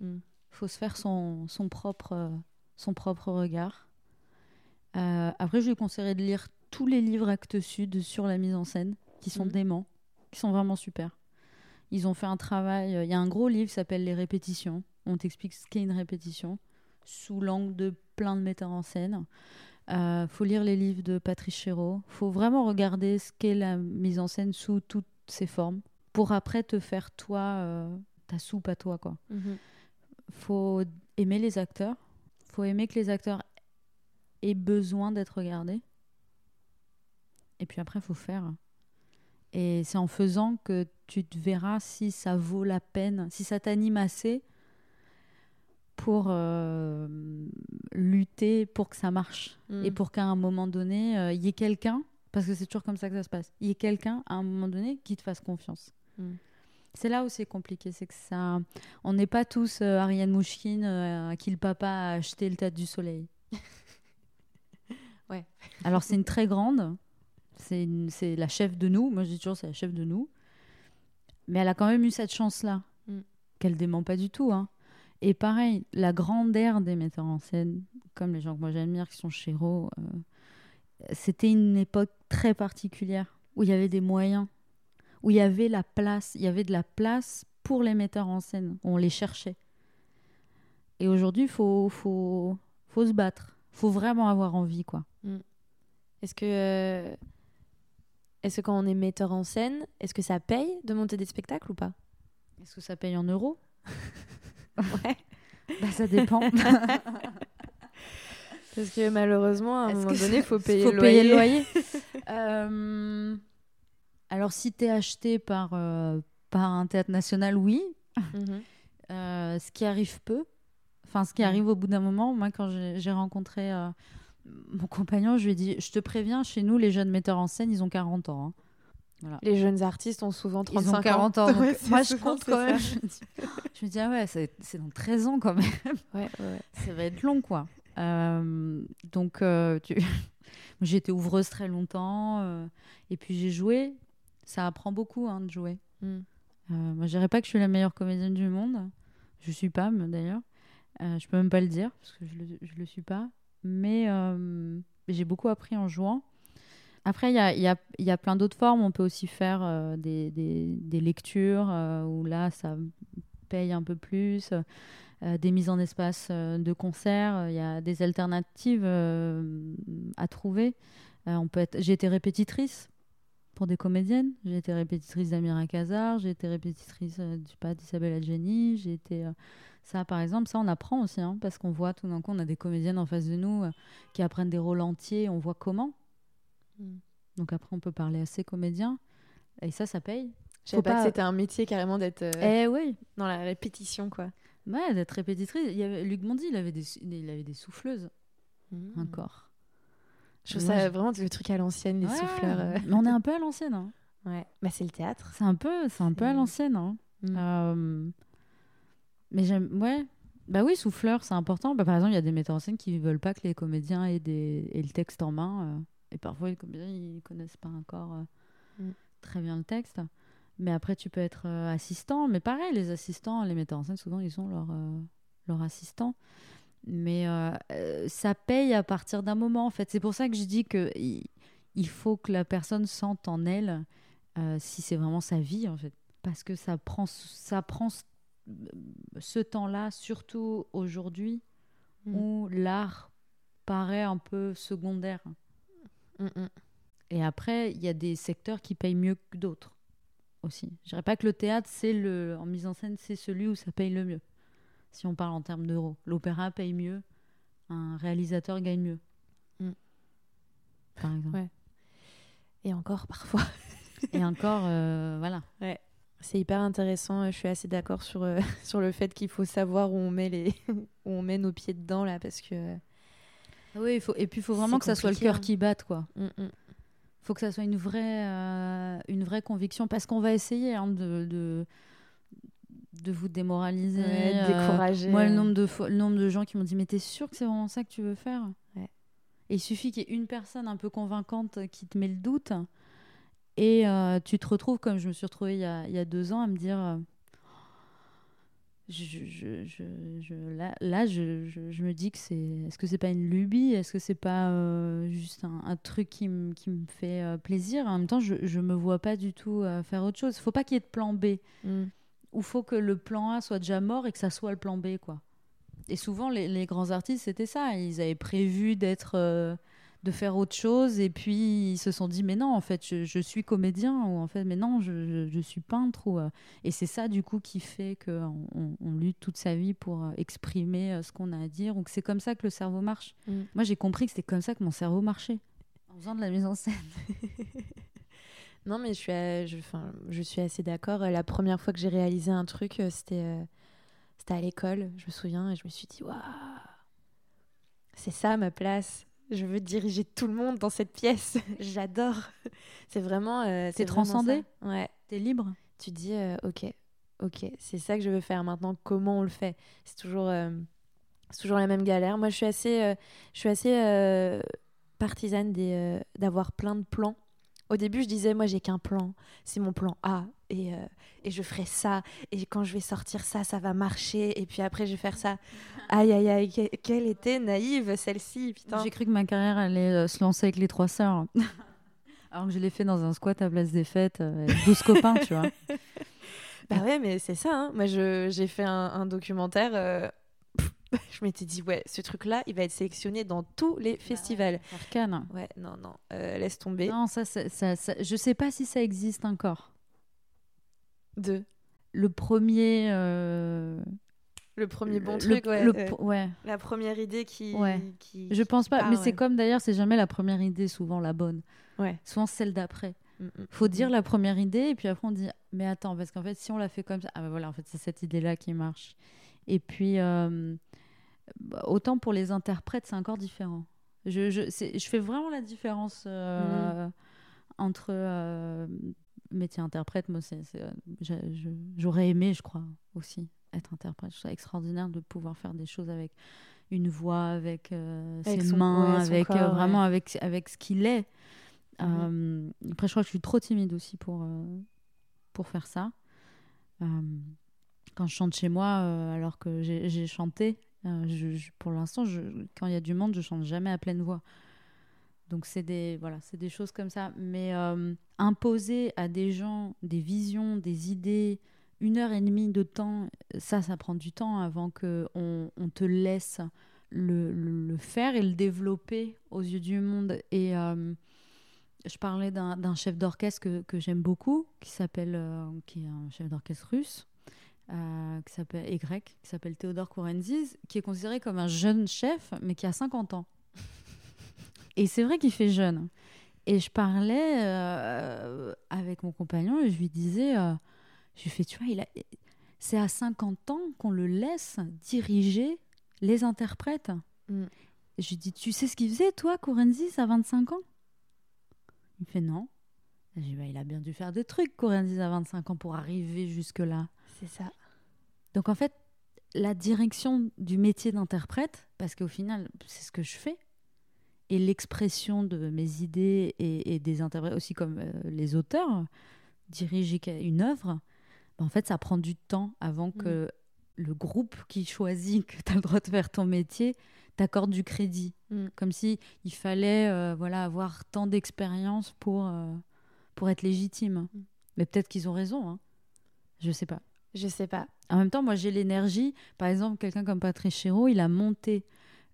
Mm. faut se faire son, son, propre, son propre regard. Après, je lui conseillerais de lire tous les livres Actes Sud sur la mise en scène, qui sont Mhm. déments, qui sont vraiment super. Ils ont fait un travail. euh, Il y a un gros livre qui s'appelle Les répétitions. On t'explique ce qu'est une répétition sous l'angle de plein de metteurs en scène. Euh, faut lire les livres de Patrice Chéreau. faut vraiment regarder ce qu'est la mise en scène sous toutes ses formes pour après te faire toi euh, ta soupe à toi quoi faut aimer les acteurs. faut aimer que les acteurs aient besoin d'être regardés. Et puis après, faut faire. Et c'est en faisant que tu te verras si ça vaut la peine, si ça t'anime assez pour euh, lutter pour que ça marche. Mm. Et pour qu'à un moment donné, euh, il y ait quelqu'un, parce que c'est toujours comme ça que ça se passe, il y ait quelqu'un à un moment donné qui te fasse confiance. Mm. C'est là où c'est compliqué, c'est que ça, on n'est pas tous euh, Ariane Mouchkine à qui le papa a acheté le Théâtre du Soleil. [LAUGHS] Ouais. Alors c'est une très grande, c'est la chef de nous. Moi je dis toujours c'est la chef de nous, mais elle a quand même eu cette chance-là, Mm. qu'elle dément pas du tout. Hein. Et pareil, la grandeur des metteurs en scène, comme les gens que moi j'admire, qui sont Chéreau, euh, c'était une époque très particulière où il y avait des moyens, où il y avait la place, il y avait de la place pour les metteurs en scène. On les cherchait. Et aujourd'hui, il faut, faut, faut se battre. faut vraiment avoir envie, quoi. Est-ce que euh, est-ce que quand on est metteur en scène, est-ce que ça paye de monter des spectacles ou pas? Est-ce que ça paye en euros? [LAUGHS] Ouais. bah, Ça dépend. [LAUGHS] Parce que malheureusement, à un moment donné, il faut payer faut le payer le loyer. loyer. [LAUGHS] Euh, alors, si tu es acheté par, euh, par un théâtre national, oui. Mhm. Euh, ce qui arrive peu. Enfin, ce qui Ouais. arrive au bout d'un moment. Moi, quand j'ai rencontré mon compagnon, je lui ai dit Je te préviens, chez nous, les jeunes metteurs en scène, ils ont 40 ans. hein. Les jeunes artistes ont souvent 35 Ils ont 40 ans. [LAUGHS] donc Ouais, c'est moi, je compte quand même. Je me dis, je me dis, ah ouais, c'est dans 13 ans quand même. Ouais, ouais. Ça va être long, quoi. Euh, donc, euh, tu... [LAUGHS] j'ai été ouvreuse très longtemps. euh, et puis, j'ai joué. Ça apprend beaucoup hein, de jouer. Mm. Euh, moi, je dirais pas que je suis la meilleure comédienne du monde. Je suis pas, d'ailleurs. Je peux même pas le dire, parce que je le, je le suis pas. Mais euh, j'ai beaucoup appris en jouant. Après, il y a, plein d'autres formes. On peut aussi faire euh, des, lectures euh, où là, ça paye un peu plus. Des mises en espace de concert. Il y a des alternatives à trouver. on peut être... J'ai été répétitrice pour des comédiennes. J'ai été répétitrice d'Amira Kazar. J'ai été répétitrice d'Isabelle Adjani. J'ai été ça, par exemple, ça, on apprend aussi, hein, parce qu'on voit tout d'un coup, on a des comédiennes en face de nous euh, qui apprennent des rôles entiers, on voit comment. Mm. Donc après, on peut parler à ces comédiens, et ça, ça paye. Je savais pas, pas que c'était un métier carrément d'être euh, eh, oui. dans la répétition, quoi. Ouais, d'être répétitrice. Il y avait, Luc Mondy, il avait des, il avait des souffleuses, mm. encore. Je trouve ça vraiment le truc à l'ancienne, les souffleurs. Euh. Mais on est un peu à l'ancienne. Hein. Ouais, bah, c'est le théâtre. C'est un peu, c'est un peu à l'ancienne. Hein. Mm. Mais j'aime. Ouais. Bah oui, souffleur, c'est important. Bah, par exemple, il y a des metteurs en scène qui ne veulent pas que les comédiens aient, des... aient le texte en main. Euh, et parfois, les comédiens, ils connaissent pas encore euh, mm. très bien le texte. Mais après, tu peux être euh, assistant. Mais pareil, les assistants, les metteurs en scène, souvent, ils ont leur, leur assistant. Mais ça paye à partir d'un moment, en fait. C'est pour ça que je dis que il faut que la personne sente en elle si c'est vraiment sa vie, en fait. Parce que ça prend, ça prend ce temps-là, surtout aujourd'hui, mm. où l'art paraît un peu secondaire. Mm, mm. Et après, il y a des secteurs qui payent mieux que d'autres aussi. Je dirais pas que le théâtre, c'est le, en mise en scène, c'est celui où ça paye le mieux. Si on parle en termes d'euros, l'opéra paye mieux, un réalisateur gagne mieux. Par exemple. Et encore parfois. Et encore, euh, voilà. Ouais. C'est hyper intéressant. Je suis assez d'accord sur, euh, [LAUGHS] sur le fait qu'il faut savoir où on met les [LAUGHS] où on met nos pieds dedans là parce que. Ah oui, il faut et puis il faut vraiment que ça soit le cœur hein. qui batte quoi. Il mm, mm. faut que ça soit une vraie euh, une vraie conviction parce qu'on va essayer hein, de, de, de vous démoraliser, de décourager. moi, le nombre de le nombre de gens qui m'ont dit mais t'es sûr que c'est vraiment ça que tu veux faire? Et il suffit qu'il y ait une personne un peu convaincante qui te met le doute et euh, tu te retrouves, comme je me suis retrouvée il y a, il y a deux ans, à me dire euh, je, je, je, là, là je, me dis que c'est. Est-ce que c'est pas une lubie? Est-ce que c'est pas euh, juste un, un, truc qui, me fait plaisir? En même temps, je, je me vois pas du tout faire autre chose. Il faut pas qu'il y ait de plan B. Mm. Ou faut que le plan A soit déjà mort et que ça soit le plan B, quoi. Et souvent, les, les grands artistes, c'était ça. Ils avaient prévu d'être de faire autre chose et puis ils se sont dit mais non en fait je, suis comédien ou en fait mais non je, je, suis peintre ou, euh, et c'est ça du coup qui fait qu'on on, lutte toute sa vie pour euh, exprimer euh, ce qu'on a à dire. Donc c'est comme ça que le cerveau marche. Mm. moi j'ai compris que c'était comme ça que mon cerveau marchait. En faisant de la mise en scène. [LAUGHS] Non mais je suis je, je suis assez d'accord. La première fois que j'ai réalisé un truc c'était c'était à l'école je me souviens et je me suis dit waouh c'est ça ma place je veux diriger tout le monde dans cette pièce. [LAUGHS] J'adore. C'est vraiment. Euh, c'est transcendé. Ouais. T'es libre? Tu dis, euh, ok, ok, c'est ça que je veux faire maintenant. Comment on le fait? C'est toujours, euh, toujours la même galère. Moi, je suis assez, je suis assez partisane des, d'avoir plein de plans au début, je disais, moi, j'ai qu'un plan. C'est mon plan A. Et, euh, et, je ferai ça. Et quand je vais sortir ça, ça va marcher. Et puis après, je vais faire ça. Aïe, aïe, aïe. Quelle était naïve, celle-ci. J'ai cru que ma carrière allait euh, se lancer avec les trois sœurs. [LAUGHS] Alors que je l'ai fait dans un squat à Place des Fêtes, euh, avec 12 copains, tu vois. Bah ouais, mais c'est ça. Hein. Moi, j'ai fait un, un documentaire [LAUGHS] je m'étais dit, ouais, ce truc-là, il va être sélectionné dans tous les festivals. Cannes. Ouais, non, non, euh, laisse tomber. Non, ça, ça, ça, je sais pas si ça existe encore. Deux. Le premier. Euh, le premier bon truc, ouais, euh, ouais, La première idée qui. Ouais. qui je pense pas, mais c'est comme d'ailleurs, c'est jamais la première idée, souvent la bonne. Ouais. Souvent celle d'après. Il mm, mm, Faut dire mm. la première idée, et puis après on dit, mais attends, parce qu'en fait, si on la fait comme ça, ah ben voilà, en fait, c'est cette idée-là qui marche. Et puis, bah, autant pour les interprètes, c'est encore différent. Je, je, je, fais vraiment la différence euh, mhm. entre euh, métier interprète. Moi, euh, j'aurais aimé, je crois, aussi être interprète. Je trouve extraordinaire de pouvoir faire des choses avec une voix, avec, ses mains, avec vraiment avec, avec ce qu'il est. Mhm. après, je crois que je suis trop timide aussi pour, pour faire ça quand je chante chez moi, alors que j'ai chanté, je, pour l'instant, quand il y a du monde, je chante jamais à pleine voix. Donc c'est des voilà, c'est des choses comme ça. Mais imposer à des gens des visions, des idées, une heure et demie de temps, ça, ça prend du temps avant que on, te laisse le, faire et le développer aux yeux du monde. Et je parlais d'un chef d'orchestre que, j'aime beaucoup, qui s'appelle, euh, qui est un chef d'orchestre russe, euh, qui s'appelle qui s'appelle Théodore Kourenzis, qui est considéré comme un jeune chef, mais qui a 50 ans. [LAUGHS] et c'est vrai qu'il fait jeune. Et je parlais euh, avec mon compagnon et je lui disais, je lui fais, tu vois, il a, c'est à 50 ans qu'on le laisse diriger les interprètes. Mm. Je lui dis, tu sais ce qu'il faisait, toi, Kourenzis, à 25 ans? Il fait non. bah, il a bien dû faire des trucs, disait à 25 ans, pour arriver jusque-là. C'est ça. Donc en fait, la direction du métier d'interprète, parce qu'au final, c'est ce que je fais, et l'expression de mes idées et, des interprètes, aussi comme euh, les auteurs, diriger une œuvre, bah, en fait, ça prend du temps avant que mm. le groupe qui choisit que tu as le droit de faire ton métier t'accorde du crédit. Mm. Comme si il fallait euh, voilà, avoir tant d'expérience pour, euh, pour être légitime. Mm. Mais peut-être qu'ils ont raison. Hein. Je sais pas. Je sais pas. En même temps, moi, j'ai l'énergie. Par exemple, quelqu'un comme Patrice Chéreau, il a monté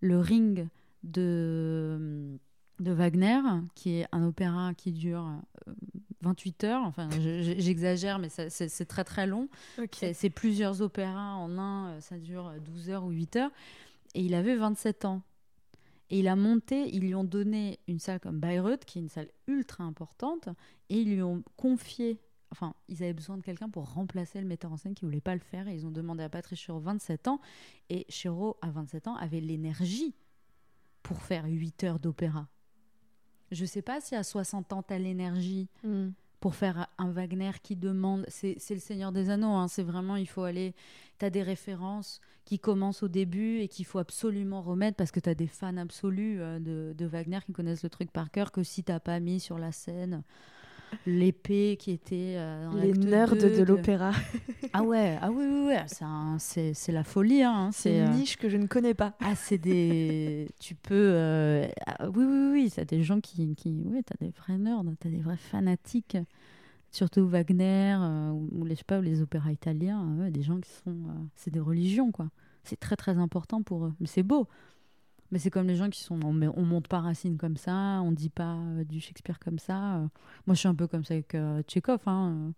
le ring de, de Wagner, qui est un opéra qui dure 28 euh, heures. Enfin, j'exagère, mais c'est très très long. C'est plusieurs opéras en un, ça dure 12 heures ou 8 heures et il avait 27 ans. Et il a monté, ils lui ont donné une salle comme Bayreuth, qui est une salle ultra importante, et ils lui ont confié, enfin, ils avaient besoin de quelqu'un pour remplacer le metteur en scène qui voulait pas le faire, et ils ont demandé à Patrice Chéreau 27 ans, et Chéreau, à 27 ans, avait l'énergie pour faire 8 heures d'opéra. Je sais pas si à 60 ans, tu as l'énergie. Hmm pour faire un Wagner qui demande, c'est le Seigneur des Anneaux, hein, c'est vraiment, il faut aller, tu as des références qui commencent au début et qu'il faut absolument remettre parce que tu as des fans absolus euh, de, de, Wagner qui connaissent le truc par cœur que si t'as pas mis sur la scène l'épée qui était euh, les nerds de, l'opéra. ah ouais, ah oui, oui, oui. c'est la folie. Hein, c'est une euh, niche que je ne connais pas. Ah, c'est des. tu peux. Euh, ah, oui, oui, oui, c'est des gens qui. qui... Oui, t'as des vrais nerds, t'as des vrais fanatiques. Surtout Wagner, ou, les, je sais pas, les opéras italiens, des gens qui sont. c'est des religions, quoi. C'est très, très important pour eux. Mais c'est beau. Mais c'est comme les gens qui sont. On, on monte pas Racine comme ça, on dit pas euh, du Shakespeare comme ça. Euh. moi, je suis un peu comme ça avec euh, Tchekhov. Hein,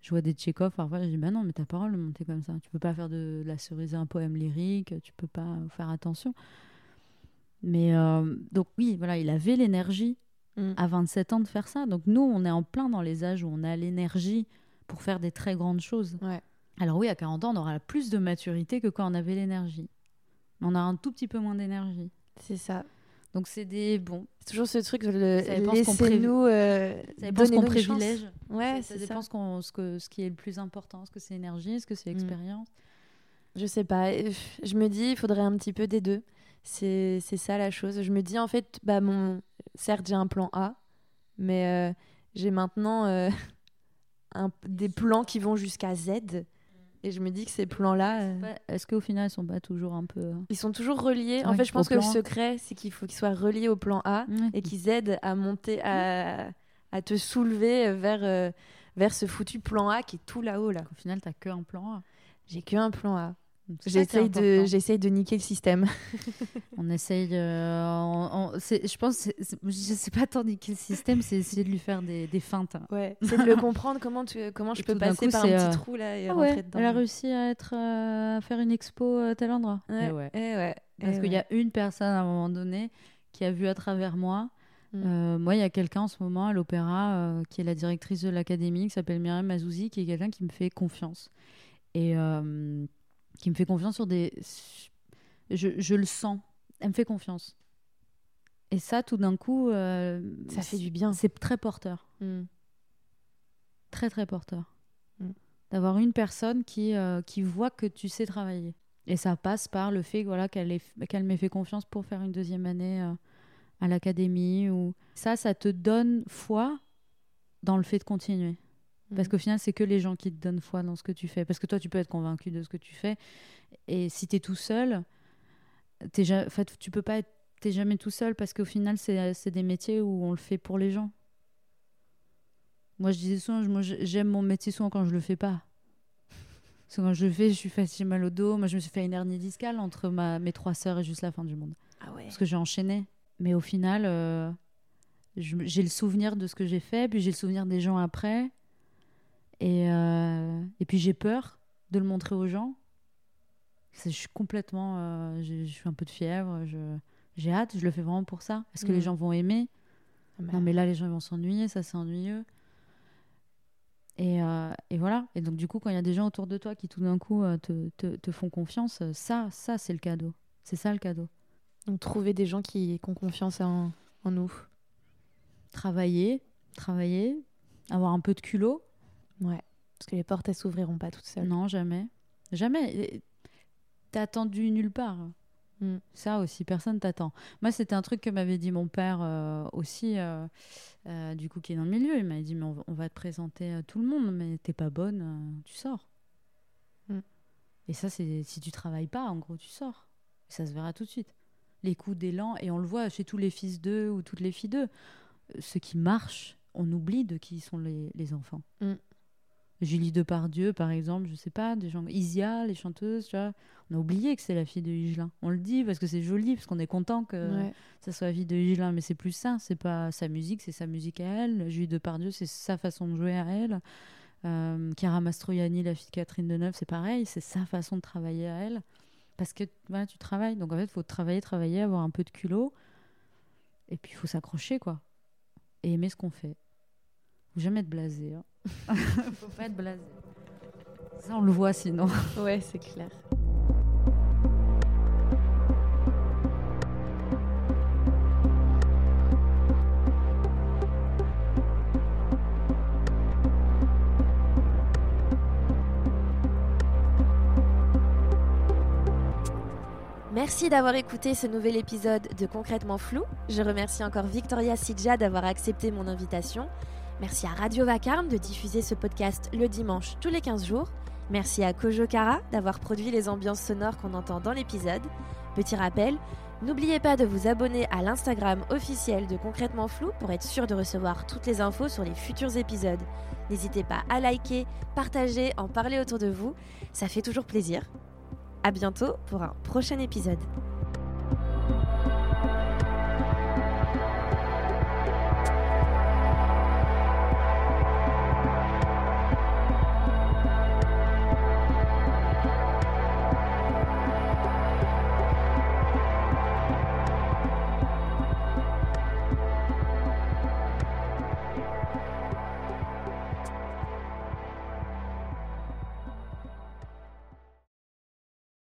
je vois des Tchekhov, parfois, je dis bah non, mais ta parole, monter comme ça. Tu peux pas faire de, la cerise un poème lyrique, tu peux pas faire attention. Mais donc, oui, voilà, il avait l'énergie mm. à 27 ans de faire ça. Donc, nous, on est en plein dans les âges où on a l'énergie pour faire des très grandes choses. Ouais. Alors, oui, à 40 ans, on aura plus de maturité que quand on avait l'énergie on a un tout petit peu moins d'énergie. C'est ça. Donc c'est des bon. C'est toujours ce truc le laissez-nous euh, donner nos privilège. Ouais, ça, ça dépend ce, qu'on, ce, que, ce qui est le plus important. Est-ce que c'est énergie? Est-ce que c'est mm. expérience? Je sais pas. Je me dis il faudrait un petit peu des deux. C'est, c'est ça la chose. Je me dis en fait bah mon certes j'ai un plan A, mais euh, j'ai maintenant euh, [LAUGHS] un, des plans qui vont jusqu'à Z et je me dis que ces plans-là. Euh, est-ce qu'au final, ils sont pas toujours un peu. Euh, ils sont toujours reliés. en fait, je pense que le secret, c'est qu'il faut qu'ils soient reliés au plan A et qu'ils aident à monter, à, à te soulever vers, euh, vers ce foutu plan A qui est tout là-haut. Là. Au final, tu n'as qu'un plan A. J'ai qu'un plan A. J'essaye de, j'essaye de niquer le système. [LAUGHS] on essaye. je pense, je sais pas tant niquer le système, c'est essayer de lui faire des, des feintes. Ouais. [LAUGHS] C'est de le comprendre comment tu, comment je peux passer par un petit euh, trou là et ah rentrer dedans. Elle a réussi à être, euh, à faire une expo à tel endroit. Ouais. ouais. Eh ouais. Parce eh qu'il y a une personne à un moment donné qui a vu à travers moi. Mm. Euh, moi, il y a quelqu'un en ce moment à l'opéra qui est la directrice de l'académie, qui s'appelle Myriam Mazouzi, qui est quelqu'un qui me fait confiance. Et qui me fait confiance sur des. Je, je, le sens. Elle me fait confiance. Et ça, tout d'un coup. Euh, ça fait du bien. C'est très porteur. Hmm. Très, très porteur. Hmm. D'avoir une personne qui, euh, qui voit que tu sais travailler. Et ça passe par le fait voilà, qu'elle qu'elle m'ait fait confiance pour faire une deuxième année euh, à l'académie. Ou... Ça, ça te donne foi dans le fait de continuer. Parce Mhm. qu'au final, c'est que les gens qui te donnent foi dans ce que tu fais. Parce que toi, tu peux être convaincu de ce que tu fais. Et si tu es tout seul, t'es ja- tu peux pas être. T'es jamais tout seul parce qu'au final, c'est des métiers où on le fait pour les gens. Moi, je disais souvent, j'aime mon métier souvent quand je le fais pas. Parce que quand je le fais, je suis fatiguée, mal au dos. Moi, je me suis fait une hernie discale entre ma, mes trois sœurs et juste la fin du monde Ah ouais. parce que j'ai enchaîné. Mais au final, euh, j'ai le souvenir de ce que j'ai fait, puis j'ai le souvenir des gens après. Et, euh, et puis j'ai peur de le montrer aux gens. Je suis complètement. euh, je suis un peu de fièvre. J'ai hâte, je le fais vraiment pour ça. Est-ce que les Mhm. gens vont aimer? Bah, Non, mais là, les gens vont s'ennuyer, ça c'est ennuyeux. Et, euh, et voilà. Et donc, du coup, quand il y a des gens autour de toi qui tout d'un coup te, te- te font confiance, ça, ça c'est le cadeau. C'est ça le cadeau. Donc trouver des gens qui, qui ont confiance en, en nous. travailler, travailler, avoir un peu de culot. Ouais. Parce que les portes, elles s'ouvriront pas toutes seules. Non, jamais. Jamais. T'es attendu nulle part. Mm. Ça aussi, personne t'attend. Moi, c'était un truc que m'avait dit mon père euh, aussi, euh, euh, du coup, qui est dans le milieu. Il m'a dit, mais on va, on va te présenter à tout le monde, mais t'es pas bonne, tu sors. Mm. Et ça, c'est si tu travailles pas, en gros, tu sors. Ça se verra tout de suite. Les coups d'élan, et on le voit chez tous les fils d'eux ou toutes les filles d'eux. Ceux qui marchent, on oublie de qui sont les, les enfants. Mm. Julie Depardieu, par exemple, je sais pas, des gens. Isia, les chanteuses, tu vois. On a oublié que c'est la fille de Hugelin. On le dit parce que c'est joli, parce qu'on est content que Ouais. ça soit la fille de Hugelin, mais c'est plus ça. C'est pas sa musique, c'est sa musique à elle. Julie Depardieu, c'est sa façon de jouer à elle. Euh, Chiara Mastroianni, la fille de Catherine Deneuve, c'est pareil, c'est sa façon de travailler à elle. Parce que voilà, tu travailles. Donc en fait, il faut travailler, travailler, avoir un peu de culot. Et puis il faut s'accrocher, quoi. Et aimer ce qu'on fait. Faut jamais être blasé. Hein. [LAUGHS] faut pas être blasé. Ça, on le voit sinon. [LAUGHS] Ouais, c'est clair. Merci d'avoir écouté ce nouvel épisode de Concrètement Flou. Je remercie encore Victoria Sidja d'avoir accepté mon invitation. Merci à Radio Vacarme de diffuser ce podcast le dimanche tous les 15 jours. Merci à Kojo Kara d'avoir produit les ambiances sonores qu'on entend dans l'épisode. Petit rappel, n'oubliez pas de vous abonner à l'Instagram officiel de Concrètement Flou pour être sûr de recevoir toutes les infos sur les futurs épisodes. N'hésitez pas à liker, partager, en parler autour de vous, ça fait toujours plaisir. À bientôt pour un prochain épisode.